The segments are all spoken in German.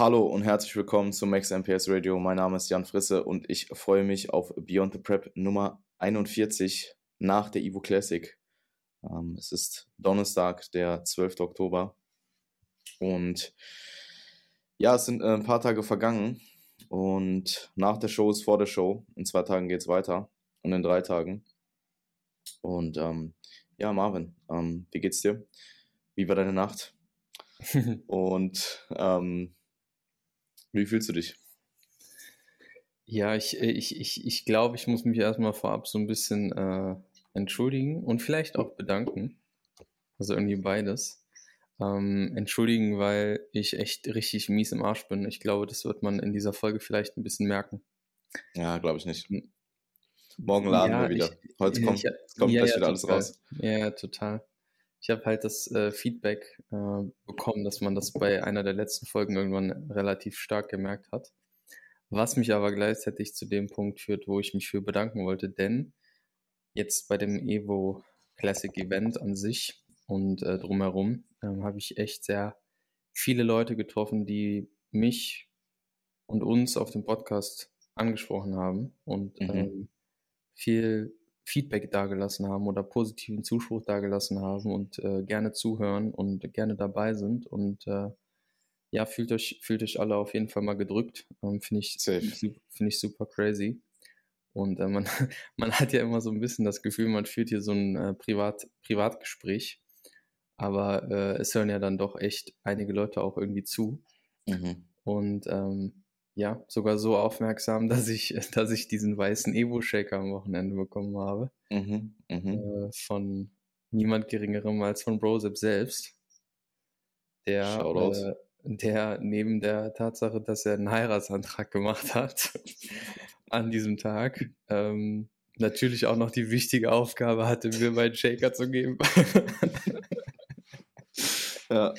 Hallo und herzlich willkommen zum Max MPS Radio. Mein Name ist Jan Frisse und ich freue mich auf Beyond the Prep Nummer 41 nach der Evo Classic. Ähm, es ist Donnerstag, der 12. Oktober. Und ja, es sind äh, ein paar Tage vergangen. Und nach der Show ist vor der Show. In zwei Tagen geht es weiter. Und in drei Tagen. Und ähm, ja, Marvin, ähm, wie geht's dir? Wie war deine Nacht? und ähm, wie fühlst du dich? Ja, ich, äh, ich, ich, ich glaube, ich muss mich erstmal vorab so ein bisschen äh, entschuldigen und vielleicht auch bedanken. Also irgendwie beides. Ähm, entschuldigen, weil ich echt richtig mies im Arsch bin. Ich glaube, das wird man in dieser Folge vielleicht ein bisschen merken. Ja, glaube ich nicht. Hm. Morgen laden ja, wir wieder. Ich, Heute kommt, ich, kommt ja, gleich ja, wieder alles raus. Ja, total. Ich habe halt das äh, Feedback äh, bekommen, dass man das bei einer der letzten Folgen irgendwann relativ stark gemerkt hat. Was mich aber gleichzeitig zu dem Punkt führt, wo ich mich für bedanken wollte, denn jetzt bei dem Evo Classic Event an sich und äh, drumherum ähm, habe ich echt sehr viele Leute getroffen, die mich und uns auf dem Podcast angesprochen haben und mhm. ähm, viel Feedback dagelassen haben oder positiven Zuspruch dagelassen haben und äh, gerne zuhören und gerne dabei sind. Und äh, ja, fühlt euch, fühlt euch alle auf jeden Fall mal gedrückt. Ähm, Finde ich, find ich super crazy. Und äh, man, man hat ja immer so ein bisschen das Gefühl, man führt hier so ein äh, Privat, Privatgespräch. Aber äh, es hören ja dann doch echt einige Leute auch irgendwie zu. Mhm. Und ähm, ja, sogar so aufmerksam, dass ich, dass ich diesen weißen Evo-Shaker am Wochenende bekommen habe. Mhm, mh. äh, von niemand geringerem als von Brosep selbst. Der, äh, der neben der Tatsache, dass er einen Heiratsantrag gemacht hat an diesem Tag, ähm, natürlich auch noch die wichtige Aufgabe hatte, mir meinen Shaker zu geben. ja.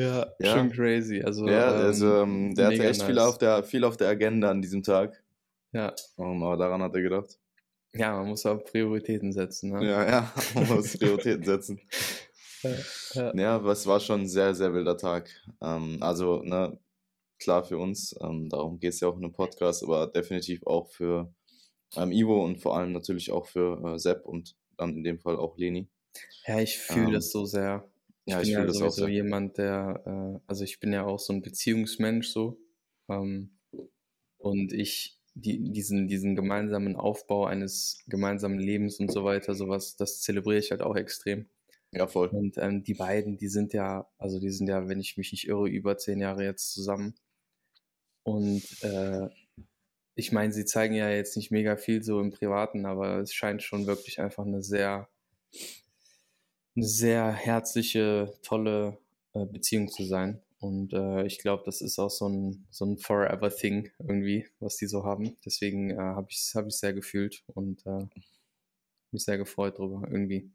Ja, ja, schon crazy. Also, ja, also ähm, der hatte echt nice. viel, auf der, viel auf der Agenda an diesem Tag. Ja. Um, aber daran hat er gedacht. Ja, man muss auch Prioritäten setzen. Ne? Ja, ja, man muss Prioritäten setzen. Ja, ja. ja, es war schon ein sehr, sehr wilder Tag. Ähm, also, ne, klar für uns, ähm, darum geht es ja auch in einem Podcast, aber definitiv auch für ähm, Ivo und vor allem natürlich auch für äh, Sepp und dann in dem Fall auch Leni. Ja, ich fühle ähm, das so sehr. Ja, ich, ich bin ja das sowieso auch so. jemand, der, äh, also ich bin ja auch so ein Beziehungsmensch so. Ähm, und ich, die, diesen, diesen gemeinsamen Aufbau eines gemeinsamen Lebens und so weiter, sowas, das zelebriere ich halt auch extrem. Ja, voll. Und ähm, die beiden, die sind ja, also die sind ja, wenn ich mich nicht irre, über zehn Jahre jetzt zusammen. Und äh, ich meine, sie zeigen ja jetzt nicht mega viel so im Privaten, aber es scheint schon wirklich einfach eine sehr sehr herzliche, tolle äh, Beziehung zu sein. Und äh, ich glaube, das ist auch so ein, so ein Forever-Thing irgendwie, was die so haben. Deswegen äh, habe ich es hab sehr gefühlt und äh, mich sehr gefreut darüber irgendwie.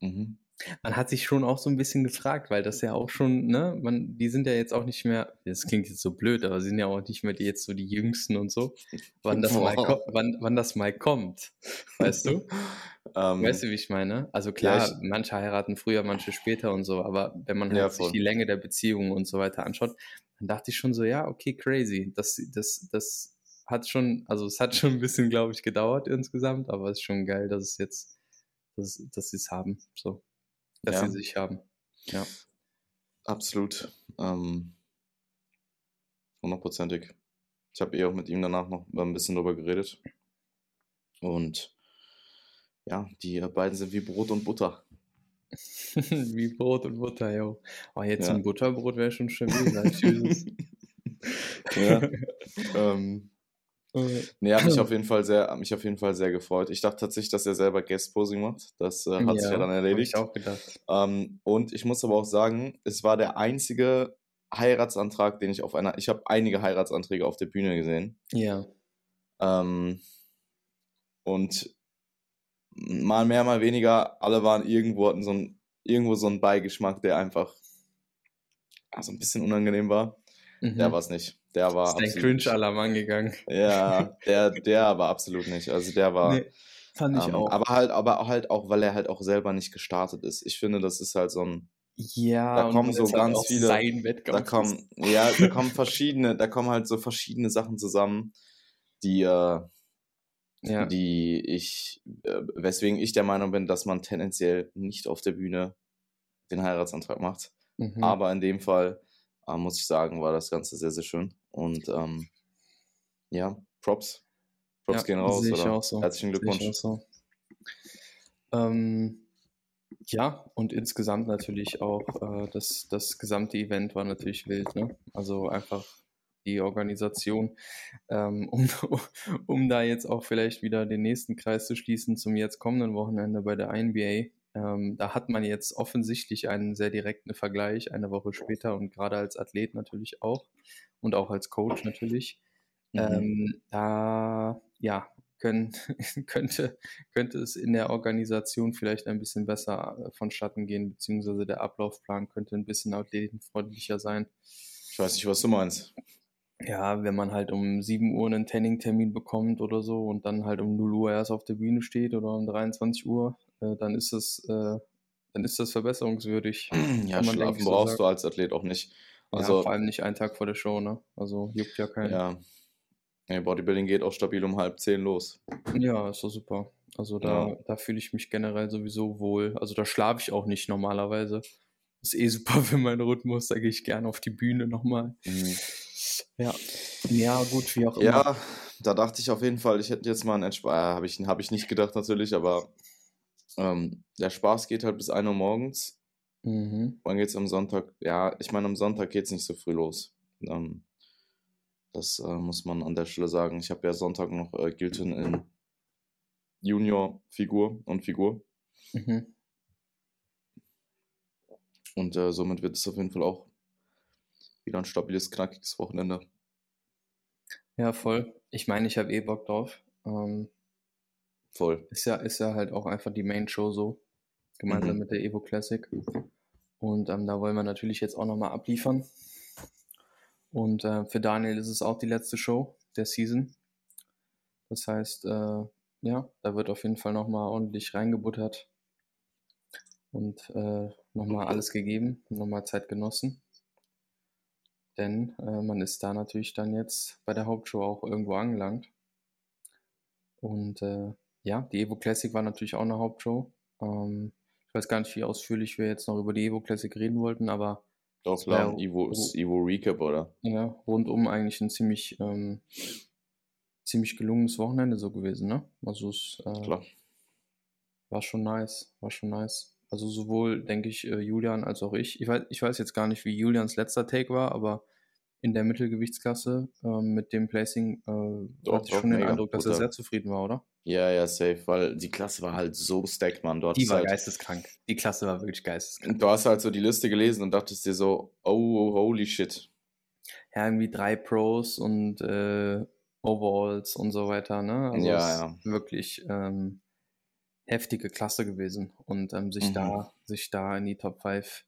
Mhm man hat sich schon auch so ein bisschen gefragt, weil das ja auch schon, ne, man, die sind ja jetzt auch nicht mehr, das klingt jetzt so blöd, aber sie sind ja auch nicht mehr die jetzt so die Jüngsten und so, wann das, mal, wann, wann das mal kommt, weißt du? um, ähm, weißt du, wie ich meine? Also klar, ja, ich, manche heiraten früher, manche später und so, aber wenn man halt ja, sich die Länge der Beziehung und so weiter anschaut, dann dachte ich schon so, ja, okay, crazy, das, das, das hat schon, also es hat schon ein bisschen, glaube ich, gedauert insgesamt, aber es ist schon geil, dass es jetzt, dass, dass sie es haben, so dass ja. sie sich haben. Ja. Absolut. Ähm, hundertprozentig. Ich habe eh auch mit ihm danach noch ein bisschen drüber geredet. Und ja, die beiden sind wie Brot und Butter. wie Brot und Butter, jo. Oh, jetzt ja. ein Butterbrot wäre schon stabil. ja. ähm, Nee, hat mich auf jeden Fall sehr, mich auf jeden Fall sehr gefreut. Ich dachte tatsächlich, dass er selber Guest-Posing macht. Das äh, hat ja, sich ja dann erledigt. Hab ich auch gedacht. Ähm, und ich muss aber auch sagen, es war der einzige Heiratsantrag, den ich auf einer, ich habe einige Heiratsanträge auf der Bühne gesehen. Ja. Ähm, und mal mehr, mal weniger, alle waren irgendwo, hatten so ein, irgendwo so einen Beigeschmack, der einfach so ein bisschen unangenehm war. Mhm. Der war es nicht. Der war. Ist der Cringe-Alarm angegangen. Ja, der, der war absolut nicht. Also der war. Nee, fand ich ähm, auch. Aber halt, aber halt auch, weil er halt auch selber nicht gestartet ist. Ich finde, das ist halt so ein. Ja, da kommen so halt ganz viele. Sein Wettkampf da kommen, ja, da kommen verschiedene, da kommen halt so verschiedene Sachen zusammen, die, äh, ja. die ich, äh, weswegen ich der Meinung bin, dass man tendenziell nicht auf der Bühne den Heiratsantrag macht. Mhm. Aber in dem Fall, äh, muss ich sagen, war das Ganze sehr, sehr schön. Und ähm, ja, Props. Props ja, gehen raus. Oder? So. Herzlichen Glückwunsch. So. Ähm, ja, und insgesamt natürlich auch äh, das, das gesamte Event war natürlich wild. Ne? Also einfach die Organisation, ähm, um, um da jetzt auch vielleicht wieder den nächsten Kreis zu schließen zum jetzt kommenden Wochenende bei der NBA. Ähm, da hat man jetzt offensichtlich einen sehr direkten Vergleich eine Woche später und gerade als Athlet natürlich auch und auch als Coach natürlich. Mhm. Ähm, da ja, können, könnte, könnte es in der Organisation vielleicht ein bisschen besser äh, vonstatten gehen, beziehungsweise der Ablaufplan könnte ein bisschen athletenfreundlicher sein. Ich weiß nicht, was du meinst. Ja, wenn man halt um 7 Uhr einen Tanning-Termin bekommt oder so und dann halt um 0 Uhr erst auf der Bühne steht oder um 23 Uhr, äh, dann ist das, äh, dann ist das verbesserungswürdig. Ja, schlafen brauchst so du als Athlet auch nicht. Also, ja, vor allem nicht einen Tag vor der Show, ne? Also juckt ja keinen. Ja, ja, Bodybuilding geht auch stabil um halb zehn los. Ja, ist doch super. Also da, ja. da fühle ich mich generell sowieso wohl. Also da schlafe ich auch nicht normalerweise. Ist eh super für meinen Rhythmus, da gehe ich gerne auf die Bühne nochmal. Mhm. Ja. Ja, gut, wie auch immer. Ja, da dachte ich auf jeden Fall, ich hätte jetzt mal einen Entspann. Äh, Habe ich, hab ich nicht gedacht natürlich, aber ähm, der Spaß geht halt bis 1 Uhr morgens. Mhm. Wann geht es am Sonntag? Ja, ich meine, am Sonntag geht es nicht so früh los. Ähm, das äh, muss man an der Stelle sagen. Ich habe ja Sonntag noch äh, Gilton in Junior-Figur und Figur. Mhm. Und äh, somit wird es auf jeden Fall auch wieder ein stabiles, knackiges Wochenende. Ja, voll. Ich meine, ich habe eh Bock drauf. Ähm, voll. Ist ja, ist ja halt auch einfach die Main-Show so. Gemeinsam mhm. mit der Evo Classic. Und ähm, da wollen wir natürlich jetzt auch nochmal abliefern. Und äh, für Daniel ist es auch die letzte Show der Season. Das heißt, äh, ja, da wird auf jeden Fall nochmal ordentlich reingebuttert und äh, nochmal alles gegeben, nochmal Zeit genossen. Denn äh, man ist da natürlich dann jetzt bei der Hauptshow auch irgendwo angelangt. Und äh, ja, die Evo Classic war natürlich auch eine Hauptshow. Ähm, ich weiß gar nicht, wie ausführlich wir jetzt noch über die Evo Classic reden wollten, aber doch, klar, ja, Evo, Evo Recap, oder? Ja, rundum eigentlich ein ziemlich, ähm, ziemlich gelungenes Wochenende so gewesen, ne? Also es äh, klar. war schon nice, war schon nice. Also sowohl, denke ich, äh, Julian als auch ich. Ich weiß, ich weiß jetzt gar nicht, wie Julians letzter Take war, aber in der Mittelgewichtsklasse äh, mit dem Placing äh, doch, hatte ich schon den Eindruck, dass er sehr zufrieden war, oder? Ja, ja, safe, weil die Klasse war halt so stacked, man. Dort die war halt, geisteskrank. Die Klasse war wirklich geisteskrank. Du hast halt so die Liste gelesen und dachtest dir so, oh, holy shit. Ja, irgendwie drei Pros und äh, Overalls und so weiter, ne? Also ja, ja. Wirklich ähm, heftige Klasse gewesen. Und ähm, sich mhm. da, sich da in die Top 5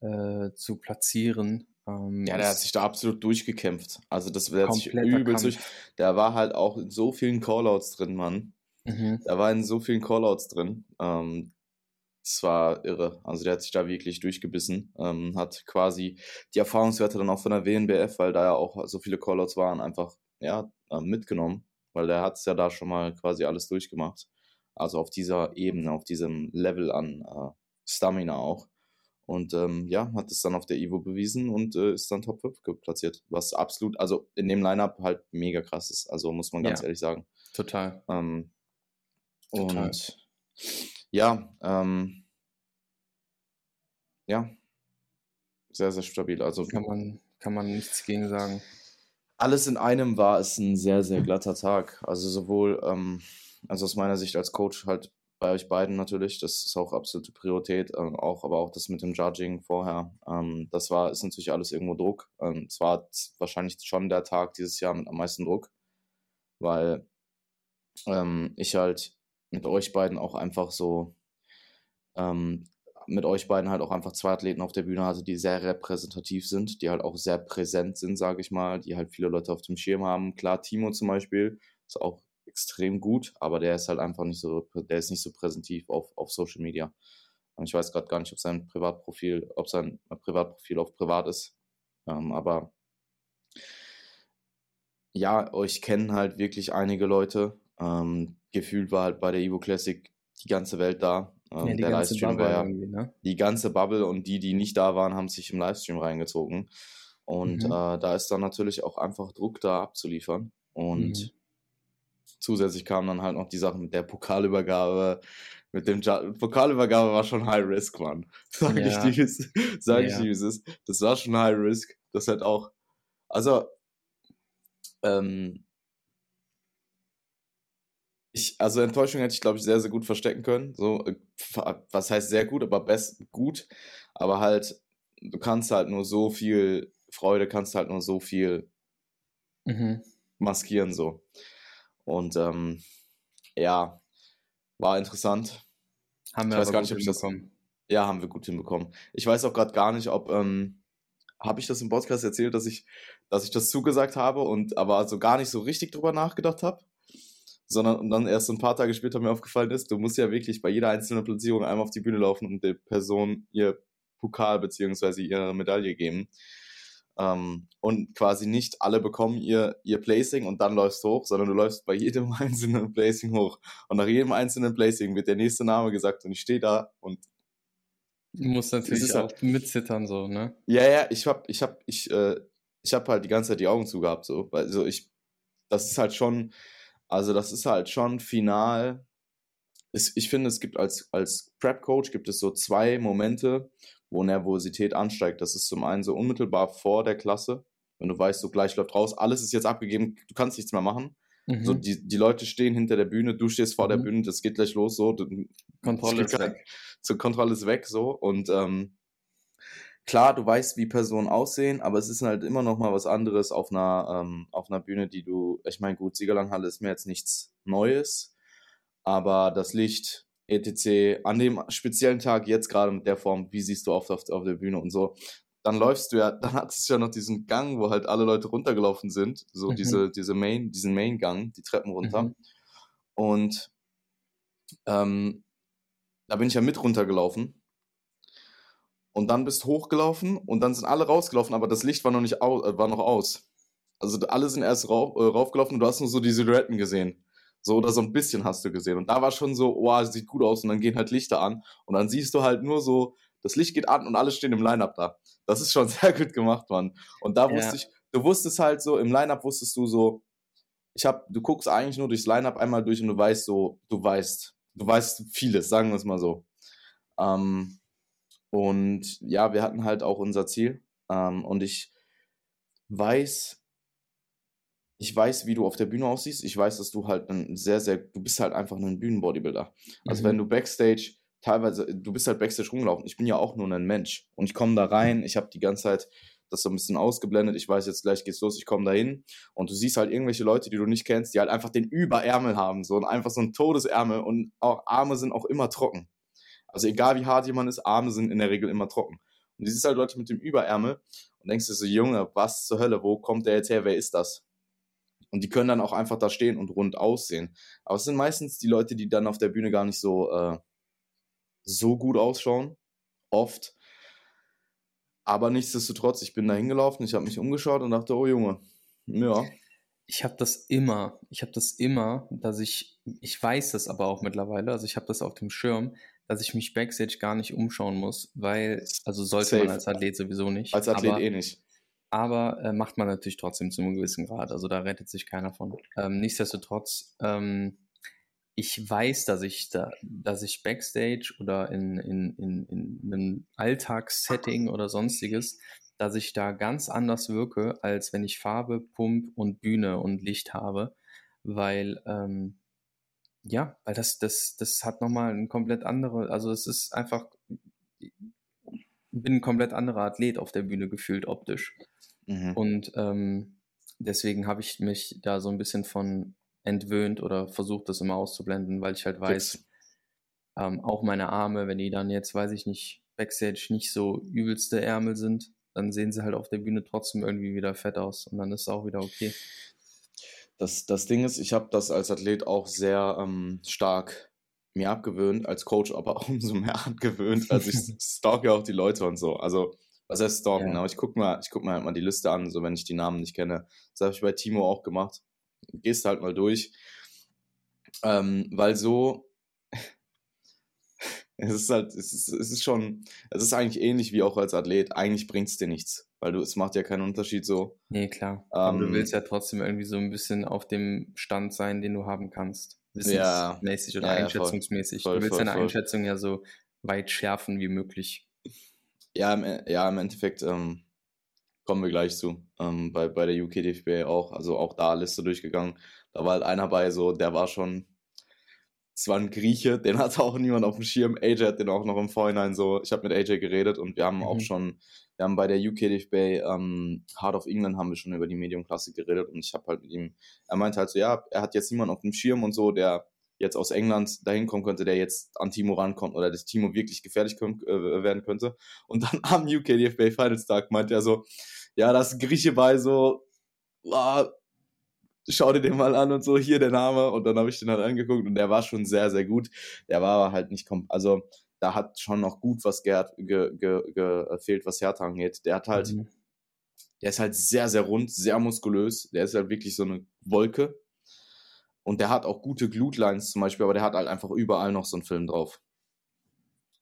äh, zu platzieren, ähm, ja, der hat sich da absolut durchgekämpft. Also das wird sich übelst durch. Der war halt auch in so vielen Callouts drin, Mann. Mhm. Da war in so vielen Callouts drin. Ähm, das war irre. Also der hat sich da wirklich durchgebissen. Ähm, hat quasi die Erfahrungswerte dann auch von der WNBF, weil da ja auch so viele Callouts waren, einfach ja, äh, mitgenommen. Weil der hat es ja da schon mal quasi alles durchgemacht. Also auf dieser Ebene, auf diesem Level an äh, Stamina auch. Und ähm, ja, hat es dann auf der Evo bewiesen und äh, ist dann Top 5 platziert. Was absolut, also in dem Lineup halt mega krass ist. Also muss man ganz ja, ehrlich sagen. Total. Ähm, total. Und ja, ähm, ja, sehr, sehr stabil. Also kann man, kann man nichts gegen sagen. Alles in einem war es ein sehr, sehr glatter Tag. Also sowohl, ähm, also aus meiner Sicht als Coach halt bei euch beiden natürlich. Das ist auch absolute Priorität. Ähm, auch, aber auch das mit dem Judging vorher. Ähm, das war, ist natürlich alles irgendwo Druck. Ähm, es war wahrscheinlich schon der Tag dieses Jahr mit am meisten Druck, weil ähm, ich halt mit euch beiden auch einfach so, ähm, mit euch beiden halt auch einfach zwei Athleten auf der Bühne hatte, die sehr repräsentativ sind, die halt auch sehr präsent sind, sage ich mal, die halt viele Leute auf dem Schirm haben. Klar, Timo zum Beispiel ist auch extrem gut, aber der ist halt einfach nicht so, der ist nicht so präsentiv auf, auf Social Media. Ich weiß gerade gar nicht, ob sein Privatprofil, ob sein Privatprofil auf privat ist. Ähm, aber ja, euch kennen halt wirklich einige Leute. Ähm, gefühlt war halt bei der Evo Classic die ganze Welt da. Ähm, ja, der Livestream Bubble war ja ne? die ganze Bubble und die, die nicht da waren, haben sich im Livestream reingezogen. Und mhm. äh, da ist dann natürlich auch einfach Druck da abzuliefern. Und mhm. Zusätzlich kam dann halt noch die Sache mit der Pokalübergabe. Mit dem ja Pokalübergabe war schon High Risk, Mann. Sag ja. ich dir, sag ja. ich dir, ist. Das war schon High Risk. Das hat auch, also, ähm, ich, also Enttäuschung hätte ich, glaube ich, sehr, sehr gut verstecken können. So, äh, was heißt sehr gut, aber best gut. Aber halt, du kannst halt nur so viel Freude, kannst halt nur so viel mhm. maskieren, so. Und ähm, ja, war interessant. Haben wir ich weiß gar nicht, ob ich das. Ja, haben wir gut hinbekommen. Ich weiß auch gerade gar nicht, ob. Ähm, habe ich das im Podcast erzählt, dass ich, dass ich das zugesagt habe und aber also gar nicht so richtig drüber nachgedacht habe? sondern und dann erst ein paar Tage später mir aufgefallen ist, du musst ja wirklich bei jeder einzelnen Platzierung einmal auf die Bühne laufen und der Person ihr Pokal bzw. ihre Medaille geben. Ähm, und quasi nicht alle bekommen ihr, ihr Placing und dann läufst du hoch, sondern du läufst bei jedem einzelnen Placing hoch. Und nach jedem einzelnen Placing wird der nächste Name gesagt und ich stehe da und Du musst natürlich auch halt, mitzittern, so, ne? Ja, ja, ich hab, ich hab, ich, äh, ich hab halt die ganze Zeit die Augen zugehabt, so. Weil, so ich, das ist halt schon, also das ist halt schon final. ich finde, es gibt als, als Prep-Coach gibt es so zwei Momente, wo Nervosität ansteigt. Das ist zum einen so unmittelbar vor der Klasse, wenn du weißt, so gleich läuft raus, alles ist jetzt abgegeben, du kannst nichts mehr machen. Mhm. So, die, die Leute stehen hinter der Bühne, du stehst vor mhm. der Bühne, das geht gleich los, so. Kontrolle ist weg. Zur Kontrolle ist weg, so. Und ähm, klar, du weißt, wie Personen aussehen, aber es ist halt immer noch mal was anderes auf einer, ähm, auf einer Bühne, die du, ich meine, gut, Siegerlandhalle ist mir jetzt nichts Neues, aber das Licht, etc., an dem speziellen Tag, jetzt gerade mit der Form, wie siehst du oft auf, auf der Bühne und so, dann läufst du ja, dann hattest du ja noch diesen Gang, wo halt alle Leute runtergelaufen sind, so mhm. diese, diese Main, diesen Main-Gang, die Treppen runter. Mhm. Und ähm, da bin ich ja mit runtergelaufen und dann bist hochgelaufen und dann sind alle rausgelaufen, aber das Licht war noch nicht au äh, war noch aus. Also alle sind erst rauf, äh, raufgelaufen und du hast nur so die Silhouetten gesehen. So oder so ein bisschen hast du gesehen. Und da war schon so, oh, sieht gut aus. Und dann gehen halt Lichter an. Und dann siehst du halt nur so, das Licht geht an und alle stehen im Line-Up da. Das ist schon sehr gut gemacht, Mann. Und da wusste ja. ich, du wusstest halt so, im Line-Up wusstest du so, ich hab, du guckst eigentlich nur durchs Line-Up einmal durch und du weißt so, du weißt, du weißt vieles, sagen wir es mal so. Ähm, und ja, wir hatten halt auch unser Ziel. Ähm, und ich weiß, ich weiß, wie du auf der Bühne aussiehst. Ich weiß, dass du halt ein sehr, sehr, du bist halt einfach ein Bühnenbodybuilder. Also mhm. wenn du Backstage teilweise, du bist halt Backstage rumgelaufen. Ich bin ja auch nur ein Mensch. Und ich komme da rein, ich habe die ganze Zeit das so ein bisschen ausgeblendet. Ich weiß jetzt gleich geht's los, ich komme da hin und du siehst halt irgendwelche Leute, die du nicht kennst, die halt einfach den Überärmel haben, so und einfach so ein Todesärmel und auch Arme sind auch immer trocken. Also egal wie hart jemand ist, Arme sind in der Regel immer trocken. Und du siehst halt Leute mit dem Überärmel und denkst dir so, Junge, was zur Hölle, wo kommt der jetzt her, wer ist das? Und die können dann auch einfach da stehen und rund aussehen. Aber es sind meistens die Leute, die dann auf der Bühne gar nicht so, äh, so gut ausschauen. Oft. Aber nichtsdestotrotz, ich bin da hingelaufen, ich habe mich umgeschaut und dachte, oh Junge, ja. Ich habe das immer, ich habe das immer, dass ich, ich weiß das aber auch mittlerweile, also ich habe das auf dem Schirm, dass ich mich Backstage gar nicht umschauen muss, weil, also sollte Safe. man als Athlet sowieso nicht. Als Athlet eh nicht. Aber äh, macht man natürlich trotzdem zu einem gewissen Grad. Also da rettet sich keiner von. Ähm, nichtsdestotrotz, ähm, ich weiß, dass ich da, dass ich Backstage oder in, in, in, in einem Alltagssetting oder sonstiges, dass ich da ganz anders wirke, als wenn ich Farbe, Pump und Bühne und Licht habe. Weil ähm, ja, weil das, das, das hat nochmal ein komplett andere, also es ist einfach, bin ein komplett anderer Athlet auf der Bühne gefühlt optisch. Mhm. Und ähm, deswegen habe ich mich da so ein bisschen von entwöhnt oder versucht, das immer auszublenden, weil ich halt weiß, ähm, auch meine Arme, wenn die dann jetzt, weiß ich nicht, Backstage nicht so übelste Ärmel sind, dann sehen sie halt auf der Bühne trotzdem irgendwie wieder fett aus und dann ist es auch wieder okay. Das, das Ding ist, ich habe das als Athlet auch sehr ähm, stark mir abgewöhnt, als Coach aber auch umso mehr abgewöhnt. Also ich stalke auch die Leute und so. Also, was heißt stalken? Ja. Aber ich gucke mal, guck mir halt mal die Liste an, so wenn ich die Namen nicht kenne. Das habe ich bei Timo auch gemacht. Gehst halt mal durch. Ähm, weil so, es ist halt, es ist, es ist schon, es ist eigentlich ähnlich wie auch als Athlet. Eigentlich bringt es dir nichts, weil du, es macht ja keinen Unterschied so. Nee, klar. Ähm, Aber du willst ja trotzdem irgendwie so ein bisschen auf dem Stand sein, den du haben kannst. Wissensmäßig ja, oder ja, einschätzungsmäßig. Voll, voll, du willst voll, deine Einschätzung ja so weit schärfen wie möglich. Ja, im, ja, im Endeffekt ähm, kommen wir gleich zu. Ähm, bei, bei der UK DFB auch, also auch da Liste durchgegangen. Da war halt einer bei, so, der war schon es war ein Grieche, den hatte auch niemand auf dem Schirm. AJ hat den auch noch im Vorhinein so, ich habe mit AJ geredet und wir haben mhm. auch schon, wir haben bei der UK DFB ähm, Heart of England haben wir schon über die Medium-Klasse geredet und ich habe halt mit ihm, er meinte halt so, ja, er hat jetzt niemanden auf dem Schirm und so, der jetzt aus England dahin kommen könnte, der jetzt an Timo rankommt oder das Timo wirklich gefährlich können, äh, werden könnte. Und dann am UK DFB Finals Tag meinte er so, ja, das Grieche bei so, ah, schau dir den mal an und so, hier der Name. Und dann habe ich den halt angeguckt und der war schon sehr, sehr gut. Der war aber halt nicht, also da hat schon noch gut was ge ge ge gefehlt, was Hertha angeht. Der hat halt, mhm. der ist halt sehr, sehr rund, sehr muskulös. Der ist halt wirklich so eine Wolke. Und der hat auch gute Glutlines zum Beispiel, aber der hat halt einfach überall noch so einen Film drauf.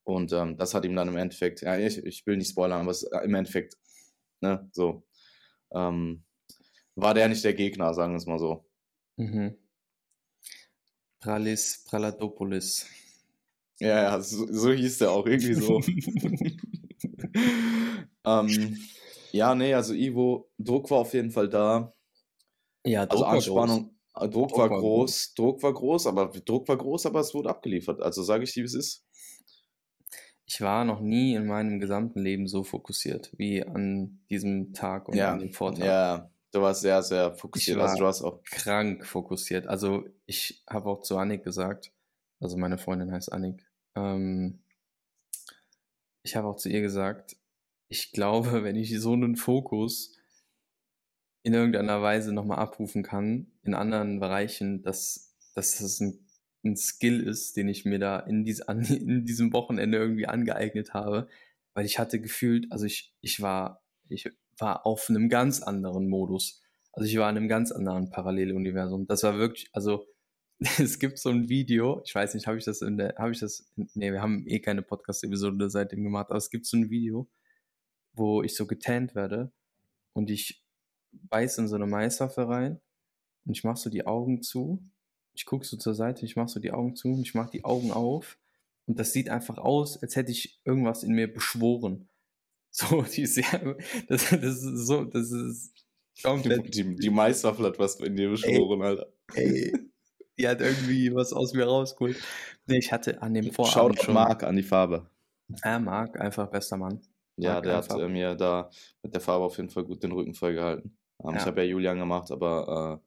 Und ähm, das hat ihm dann im Endeffekt, ja, ich, ich will nicht spoilern, aber es, im Endeffekt, ne, so, ähm, war der nicht der Gegner, sagen wir es mal so. Mhm. Pralis Praladopoulos. Ja, ja, so, so hieß der auch, irgendwie so. ähm, ja, nee, also Ivo, Druck war auf jeden Fall da. Ja, Druck also Anspannung, groß. Äh, Druck, Druck war, groß, groß, Druck war groß, aber Druck war groß, aber es wurde abgeliefert. Also sage ich dir, wie es ist. Ich war noch nie in meinem gesamten Leben so fokussiert wie an diesem Tag und ja, an dem Vortag. Ja, Du warst sehr, sehr fokussiert. Also du hast auch krank fokussiert. Also ich habe auch zu Annik gesagt, also meine Freundin heißt Annik, ähm, ich habe auch zu ihr gesagt, ich glaube, wenn ich so einen Fokus in irgendeiner Weise nochmal abrufen kann, in anderen Bereichen, dass, dass das ein, ein Skill ist, den ich mir da in, dies, an, in diesem Wochenende irgendwie angeeignet habe, weil ich hatte gefühlt, also ich, ich war, ich war auf einem ganz anderen Modus. Also ich war in einem ganz anderen Paralleluniversum. Das war wirklich, also es gibt so ein Video, ich weiß nicht, habe ich das in der, habe ich das, nee, wir haben eh keine Podcast-Episode seitdem gemacht, aber es gibt so ein Video, wo ich so getannt werde und ich beiß in so eine Maiswaffe rein und ich mache so die Augen zu. Ich gucke so zur Seite, ich mache so die Augen zu und ich mache die Augen auf und das sieht einfach aus, als hätte ich irgendwas in mir beschworen. So, die ist sehr, das, das ist so, das ist komplett. Die, die Maiswaffel hat was in dir beschworen, Alter. Ey, die hat irgendwie was aus mir rausgeholt. Nee, ich hatte an dem Vorabend Schaut schon... Marc an die Farbe. Ja, Marc, einfach bester Mann. Ja, Marc der einfach. hat äh, mir da mit der Farbe auf jeden Fall gut den Rücken voll gehalten. Ähm, ja. Ich habe ja Julian gemacht, aber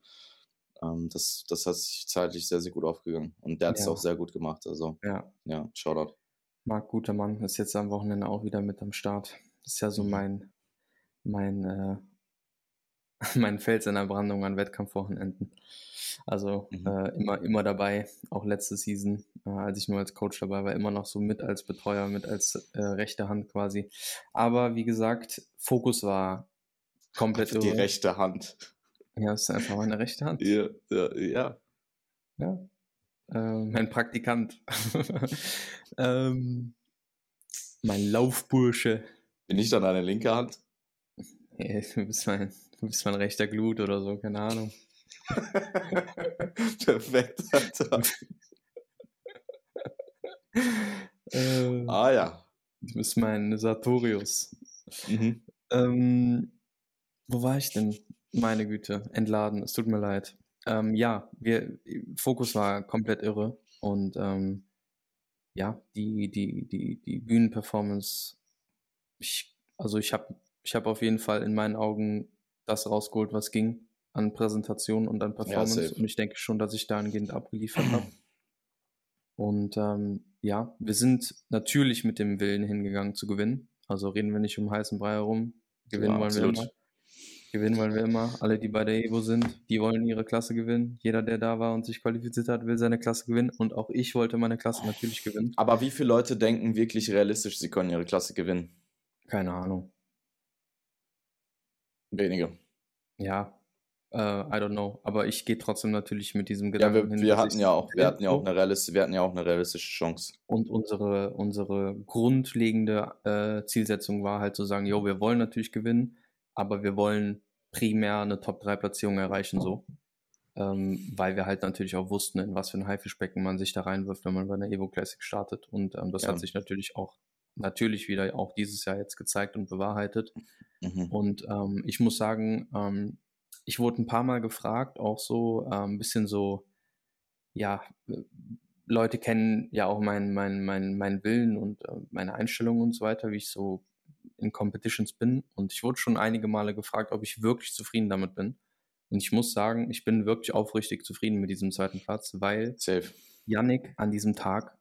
äh, ähm, das, das hat sich zeitlich sehr, sehr gut aufgegangen. Und der hat es ja. auch sehr gut gemacht. Also, ja, ja Shoutout. Marc, guter Mann, ist jetzt am Wochenende auch wieder mit am Start. Das ist ja so mhm. mein, mein, äh, mein Fels in der Brandung an Wettkampfwochenenden. Also mhm. äh, immer, immer dabei, auch letzte Season, äh, als ich nur als Coach dabei war, immer noch so mit als Betreuer, mit als äh, rechte Hand quasi. Aber wie gesagt, Fokus war komplett Die rechte Hand. Ja, das ist einfach meine rechte Hand. Ja, ja. Ja. ja. Äh, mein Praktikant. ähm, mein Laufbursche. Bin ich dann eine linke Hand? Hey, du, bist mein, du bist mein rechter Glut oder so, keine Ahnung. Perfekt, Alter. äh, ah ja. Du bist mein Sartorius. Mhm. Ähm, wo war ich denn? Meine Güte, entladen, es tut mir leid. Ähm, ja, wir, Fokus war komplett irre und ähm, ja, die, die, die, die Bühnenperformance, ich, also ich habe ich hab auf jeden Fall in meinen Augen das rausgeholt, was ging an Präsentation und an Performance. Ja, und ich denke schon, dass ich dahingehend abgeliefert habe. Und ähm, ja, wir sind natürlich mit dem Willen hingegangen zu gewinnen. Also reden wir nicht um heißen Brei herum. Gewinnen ja, wollen absolut. wir immer. Gewinnen wollen wir immer. Alle, die bei der Evo sind, die wollen ihre Klasse gewinnen. Jeder, der da war und sich qualifiziert hat, will seine Klasse gewinnen. Und auch ich wollte meine Klasse natürlich gewinnen. Aber wie viele Leute denken wirklich realistisch, sie können ihre Klasse gewinnen? Keine Ahnung. Wenige. Ja, äh, I don't know. Aber ich gehe trotzdem natürlich mit diesem Ja, Gedanken wir, hin. wir hatten ja auch, wir hatten ja auch eine realistische, wir hatten ja auch eine realistische Chance. Und unsere, unsere grundlegende äh, Zielsetzung war halt zu sagen, jo, wir wollen natürlich gewinnen, aber wir wollen primär eine Top-3-Platzierung erreichen, so. Ähm, weil wir halt natürlich auch wussten, in was für ein Haifischbecken man sich da reinwirft, wenn man bei einer Evo Classic startet. Und ähm, das Ja. hat sich natürlich auch, natürlich wieder auch dieses Jahr jetzt gezeigt und bewahrheitet. Mhm. Und ähm, ich muss sagen, ähm, ich wurde ein paar Mal gefragt, auch so ein bisschen so, ja, Leute kennen ja auch meinen mein, mein, mein Willen und äh, meine Einstellung und so weiter, wie ich so in Competitions bin. Und ich wurde schon einige Male gefragt, ob ich wirklich zufrieden damit bin. Und ich muss sagen, ich bin wirklich aufrichtig zufrieden mit diesem zweiten Platz, weil Safe. Yannick an diesem Tag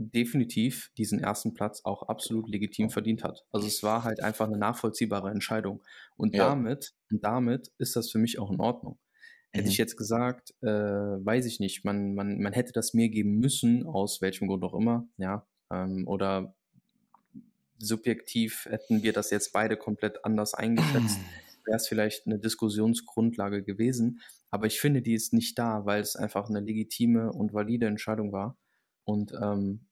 definitiv diesen ersten Platz auch absolut legitim verdient hat. Also es war halt einfach eine nachvollziehbare Entscheidung. Und Ja. damit, und damit ist das für mich auch in Ordnung. Hätte Mhm. ich jetzt gesagt, äh, weiß ich nicht, man, man, man hätte das mir geben müssen, aus welchem Grund auch immer, ja, ähm, oder subjektiv hätten wir das jetzt beide komplett anders eingeschätzt, wäre es vielleicht eine Diskussionsgrundlage gewesen. Aber ich finde, die ist nicht da, weil es einfach eine legitime und valide Entscheidung war. Und ähm,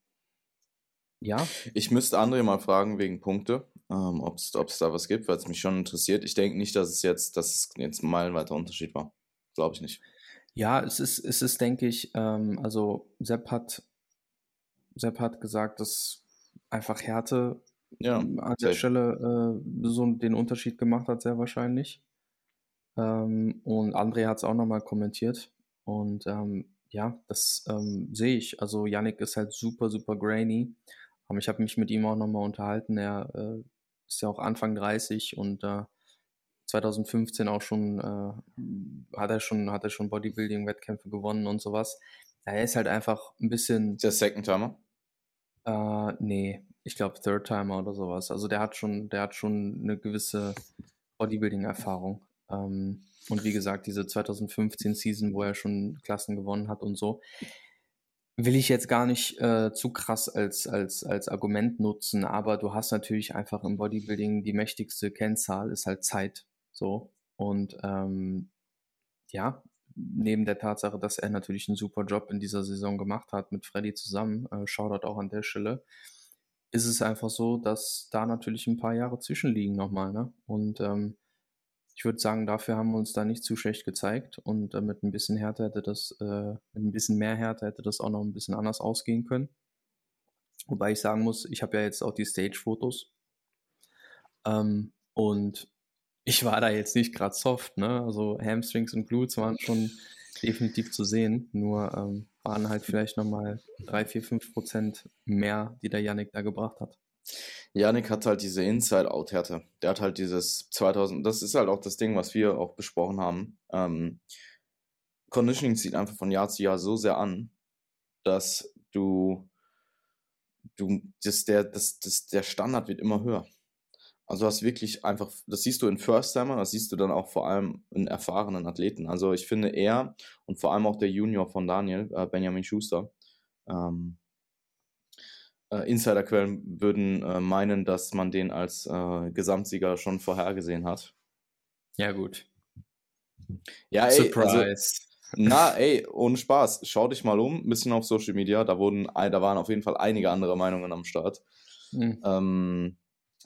ja, Ich müsste André mal fragen wegen Punkte, ähm, ob es da was gibt, weil es mich schon interessiert. Ich denke nicht, dass es jetzt, dass es jetzt ein meilenweiter Unterschied war. Glaube ich nicht. ja, es ist, es ist, denke ich, ähm, also Sepp hat, Sepp hat gesagt, dass einfach Härte Ja, an der. Stelle äh, so den Unterschied gemacht hat, sehr wahrscheinlich. Ähm, und André hat es auch nochmal kommentiert. Und ähm, ja, das ähm, sehe ich. Also Yannick ist halt super, super grainy. Aber ich habe mich mit ihm auch nochmal unterhalten. Er äh, ist ja auch Anfang 30 und äh, 2015 auch schon, äh, hat er schon, hat er schon Bodybuilding-Wettkämpfe gewonnen und sowas. Er ist halt einfach ein bisschen, Ist der Second Timer? äh, nee, ich glaube Third Timer oder sowas. Also der hat schon, der hat schon eine gewisse Bodybuilding-Erfahrung. Ähm, und wie gesagt, diese 2015 Season, wo er schon Klassen gewonnen hat und so, will ich jetzt gar nicht äh, zu krass als, als, als Argument nutzen, aber du hast natürlich einfach im Bodybuilding die mächtigste Kennzahl, ist halt Zeit. So. Und ähm, ja, neben der Tatsache, dass er natürlich einen super Job in dieser Saison gemacht hat mit Freddy zusammen, äh, Shoutout auch an der Stelle, ist es einfach so, dass da natürlich ein paar Jahre zwischenliegen nochmal. Ne? Und ähm, ich würde sagen, dafür haben wir uns da nicht zu schlecht gezeigt und äh, mit ein bisschen Härte hätte das, äh, mit ein bisschen mehr Härte hätte das auch noch ein bisschen anders ausgehen können. Wobei ich sagen muss, ich habe ja jetzt auch die Stage-Fotos ähm, und ich war da jetzt nicht gerade soft, ne? Also Hamstrings und Glutes waren schon definitiv zu sehen, nur ähm, waren halt vielleicht nochmal 3, 4, 5 Prozent mehr, die der Yannick da gebracht hat. Yannick hat halt diese Inside-Out-Härte. Der hat halt dieses 2000, das ist halt auch das Ding, was wir auch besprochen haben. Ähm, Conditioning zieht einfach von Jahr zu Jahr so sehr an, dass du, du, das, der, das, das, der Standard wird immer höher. Also hast wirklich einfach, das siehst du in First-Timer, das siehst du dann auch vor allem in erfahrenen Athleten. Also ich finde er und vor allem auch der Junior von Daniel, äh, Benjamin Schuster, ähm, äh, Insiderquellen würden äh, meinen, dass man den als äh, Gesamtsieger schon vorhergesehen hat. Ja, gut. Ja, ey, also, Surprise. na, ey, ohne Spaß. Schau dich mal um, ein bisschen auf Social Media. Da wurden, da waren auf jeden Fall einige andere Meinungen am Start. Hm. Ähm,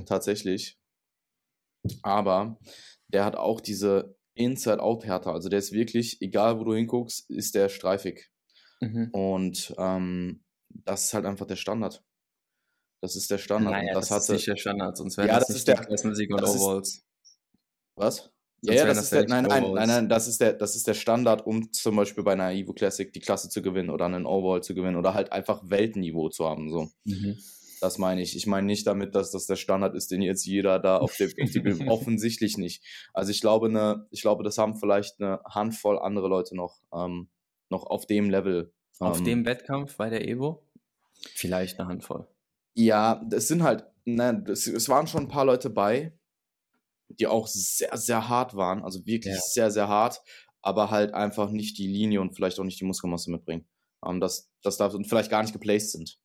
tatsächlich. Aber der hat auch diese Inside-Out-Härte. Also der ist wirklich, egal wo du hinguckst, ist der streifig. Mhm. Und ähm, das ist halt einfach der Standard. Das ist der Standard. Naja, das, das, ist nicht der Standard, sonst wären Ja, das, das nicht ist der- die Klassensieg und Overalls. Was? Sonst Ja, ja, das das ist der, nicht nein, nein, nein, nein, das ist der, das ist der Standard, um zum Beispiel bei einer Evo Classic die Klasse zu gewinnen oder einen Overall zu gewinnen oder halt einfach Weltniveau zu haben, so. Mhm. Das meine ich. Ich meine nicht damit, dass das der Standard ist, den jetzt jeder da auf dem, auf dem offensichtlich nicht. Also ich glaube, ne, ich glaube, das haben vielleicht eine Handvoll andere Leute noch, ähm, noch auf dem Level. Auf ähm, dem Wettkampf bei der Evo? Vielleicht eine Handvoll. Ja, das sind halt, ne, das, es waren schon ein paar Leute bei, die auch sehr, sehr hart waren, also wirklich ja. sehr, sehr hart, aber halt einfach nicht die Linie und vielleicht auch nicht die Muskelmasse mitbringen. Ähm, das, das darf und vielleicht gar nicht geplaced sind.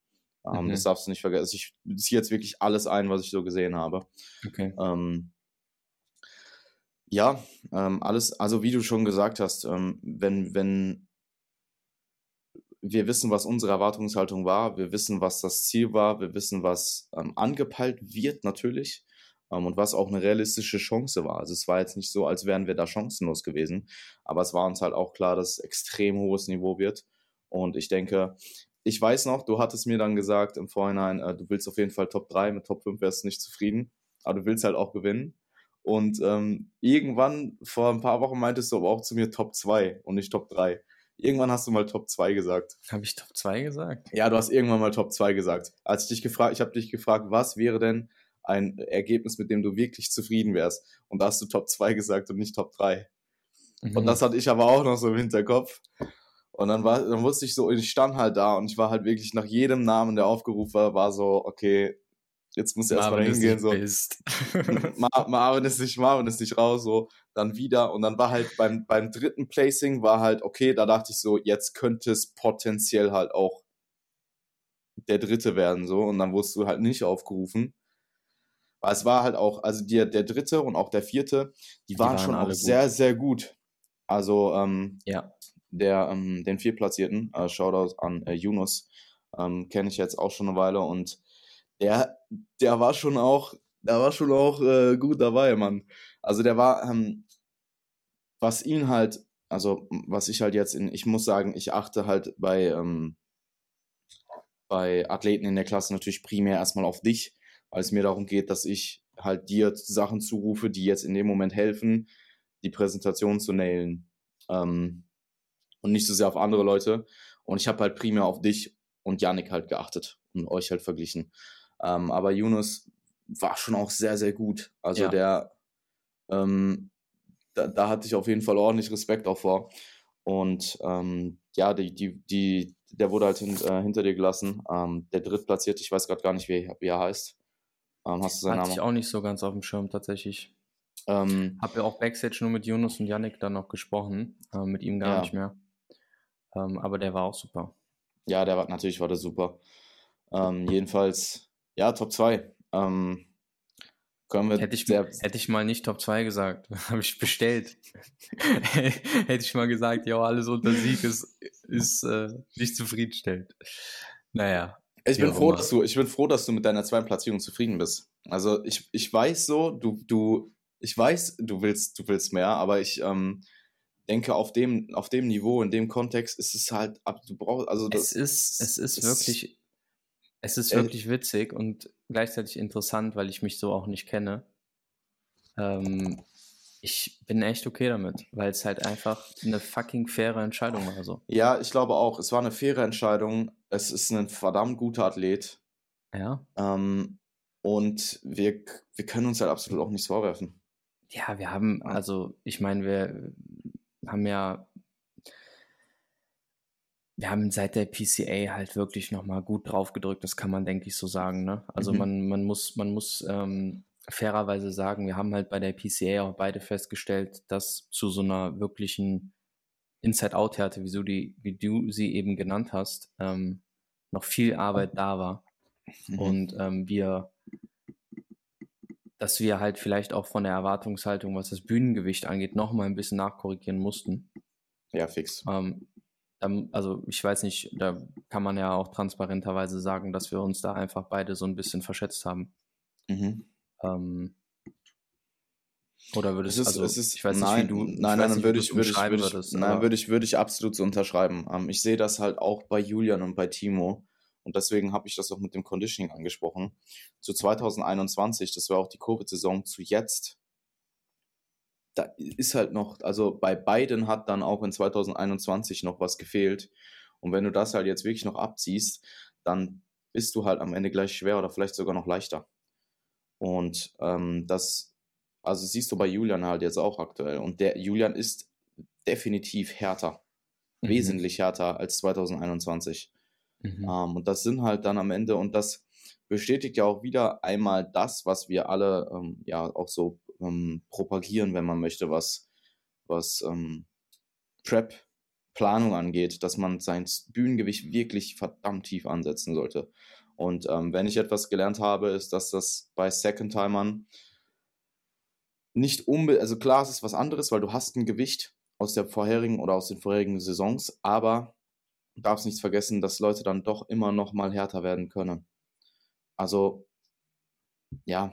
Ähm, mhm. Das darfst du nicht vergessen. Also ich ziehe jetzt wirklich alles ein, was ich so gesehen habe. Okay. Ähm, ja, ähm, alles, also wie du schon gesagt hast, ähm, wenn, wenn wir wissen, was unsere Erwartungshaltung war, wir wissen, was das Ziel war, wir wissen, was ähm, angepeilt wird natürlich ähm, und was auch eine realistische Chance war. Also es war jetzt nicht so, als wären wir da chancenlos gewesen, aber es war uns halt auch klar, dass es extrem hohes Niveau wird. Und ich denke, ich weiß noch, du hattest mir dann gesagt im Vorhinein, äh, du willst auf jeden Fall Top 3, mit Top 5 wärst du nicht zufrieden, aber du willst halt auch gewinnen. Und ähm, irgendwann, vor ein paar Wochen, meintest du aber auch zu mir Top 2 und nicht Top 3. Irgendwann hast du mal Top 2 gesagt. Habe ich Top 2 gesagt? Ja, du hast irgendwann mal Top 2 gesagt. Als ich dich gefragt, ich habe dich gefragt, was wäre denn ein Ergebnis, mit dem du wirklich zufrieden wärst? Und da hast du Top 2 gesagt und nicht Top 3. Mhm. Und das hatte ich aber auch noch so im Hinterkopf. Und dann war, dann wusste ich so, ich stand halt da und ich war halt wirklich nach jedem Namen, der aufgerufen war, war so, okay, jetzt muss er erstmal hingehen, so. Mar Marvin ist nicht, Marvin ist nicht raus, so, dann wieder. Und dann war halt beim, beim dritten Placing war halt, okay, da dachte ich so, jetzt könnte es potenziell halt auch der dritte werden, so. Und dann wurdest du halt nicht aufgerufen. Aber es war halt auch, also der, der dritte und auch der vierte, die, die waren, waren, schon auch sehr, gut. sehr gut. Also, ähm, ja. der, ähm, den Viertplatzierten, äh, Shoutout an äh, Yunus, ähm, kenne ich jetzt auch schon eine Weile und der, der war schon auch, der war schon auch äh, gut dabei, Mann. Also der war, ähm, was ihn halt, also was ich halt jetzt in, ich muss sagen, ich achte halt bei, ähm, bei Athleten in der Klasse natürlich primär erstmal auf dich, weil es mir darum geht, dass ich halt dir Sachen zurufe, die jetzt in dem Moment helfen, die Präsentation zu nailen. Ähm, und nicht so sehr auf andere Leute. Und ich habe halt primär auf dich und Yannick halt geachtet und euch halt verglichen. Ähm, aber Yunus war schon auch sehr, sehr gut. Also ja. der, ähm, da, da, hatte ich auf jeden Fall ordentlich Respekt auch vor. Und ähm, ja, die, die, die, der wurde halt hin, äh, hinter dir gelassen. Ähm, der drittplatzierte, ich weiß gerade gar nicht, wie, wie er heißt. Ähm, hast du seinen Hatte Namen? ich auch nicht so ganz auf dem Schirm tatsächlich. Ähm, Habe ja auch Backstage nur mit Yunus und Yannick dann noch gesprochen, äh, mit ihm gar ja. nicht mehr. Ähm, aber der war auch super. Ja, der war natürlich war der super. Ähm, jedenfalls ja, Top 2. Ähm, können wir hätte, ich, hätte ich mal nicht Top 2 gesagt, habe ich bestellt. hätte ich mal gesagt, ja, alles unter Sieg ist, ist äh, nicht zufriedenstellend. Naja. Ich bin, froh, dass du, ich bin froh, dass du mit deiner zweiten Platzierung zufrieden bist. Also ich, ich weiß so, du, du, ich weiß, du willst, du willst mehr, aber ich ähm, denke, auf dem, auf dem Niveau, in dem Kontext ist es halt, du brauchst, also das, es ist, es ist wirklich es ist äh, wirklich witzig und gleichzeitig interessant, weil ich mich so auch nicht kenne. Ähm, ich bin echt okay damit, weil es halt einfach eine fucking faire Entscheidung war. So. Ja, ich glaube auch. Es war eine faire Entscheidung. Es ist ein verdammt guter Athlet. Ja. Ähm, und wir, wir können uns halt absolut auch nichts vorwerfen. Ja, wir haben, also ich meine, wir haben ja wir haben seit der PCA halt wirklich nochmal gut drauf gedrückt, das kann man, denke ich, so sagen. Ne? Also mhm. man, man muss, man muss ähm, fairerweise sagen, wir haben halt bei der PCA auch beide festgestellt, dass zu so einer wirklichen Inside-Out-Härte, wie, so die, wie du sie eben genannt hast, ähm, noch viel Arbeit da war. Mhm. Und ähm, wir, dass wir halt vielleicht auch von der Erwartungshaltung, was das Bühnengewicht angeht, nochmal ein bisschen nachkorrigieren mussten. Ja, fix. Ähm, also ich weiß nicht, da kann man ja auch transparenterweise sagen, dass wir uns da einfach beide so ein bisschen verschätzt haben. Mhm. Ähm, oder würdest du, also, es ist, ich weiß nein, nicht, wie du, nein, nein, nicht, würde ich, würde ich, würde ich, würdest, nein, würde ich, würde ich absolut so unterschreiben. Ähm, ich sehe das halt auch bei Julian und bei Timo. Und deswegen habe ich das auch mit dem Conditioning angesprochen. Zu 2021, das war auch die Covid-Saison, zu jetzt da ist halt noch, also bei beiden hat dann auch in 2021 noch was gefehlt. Und wenn du das halt jetzt wirklich noch abziehst, dann bist du halt am Ende gleich schwer oder vielleicht sogar noch leichter. Und ähm, das, also siehst du bei Julian halt jetzt auch aktuell. Und der Julian ist definitiv härter, mhm. wesentlich härter als 2021. Mhm. Ähm, und das sind halt dann am Ende, und das bestätigt ja auch wieder einmal das, was wir alle ähm, ja auch so ähm, propagieren, wenn man möchte, was, was ähm, Prep-Planung angeht, dass man sein Bühnengewicht wirklich verdammt tief ansetzen sollte. Und ähm, wenn ich etwas gelernt habe, ist, dass das bei Second-Timern nicht unbedingt, also klar, es ist was anderes, weil du hast ein Gewicht aus der vorherigen oder aus den vorherigen Saisons, aber darfst nicht vergessen, dass Leute dann doch immer noch mal härter werden können. Also, ja,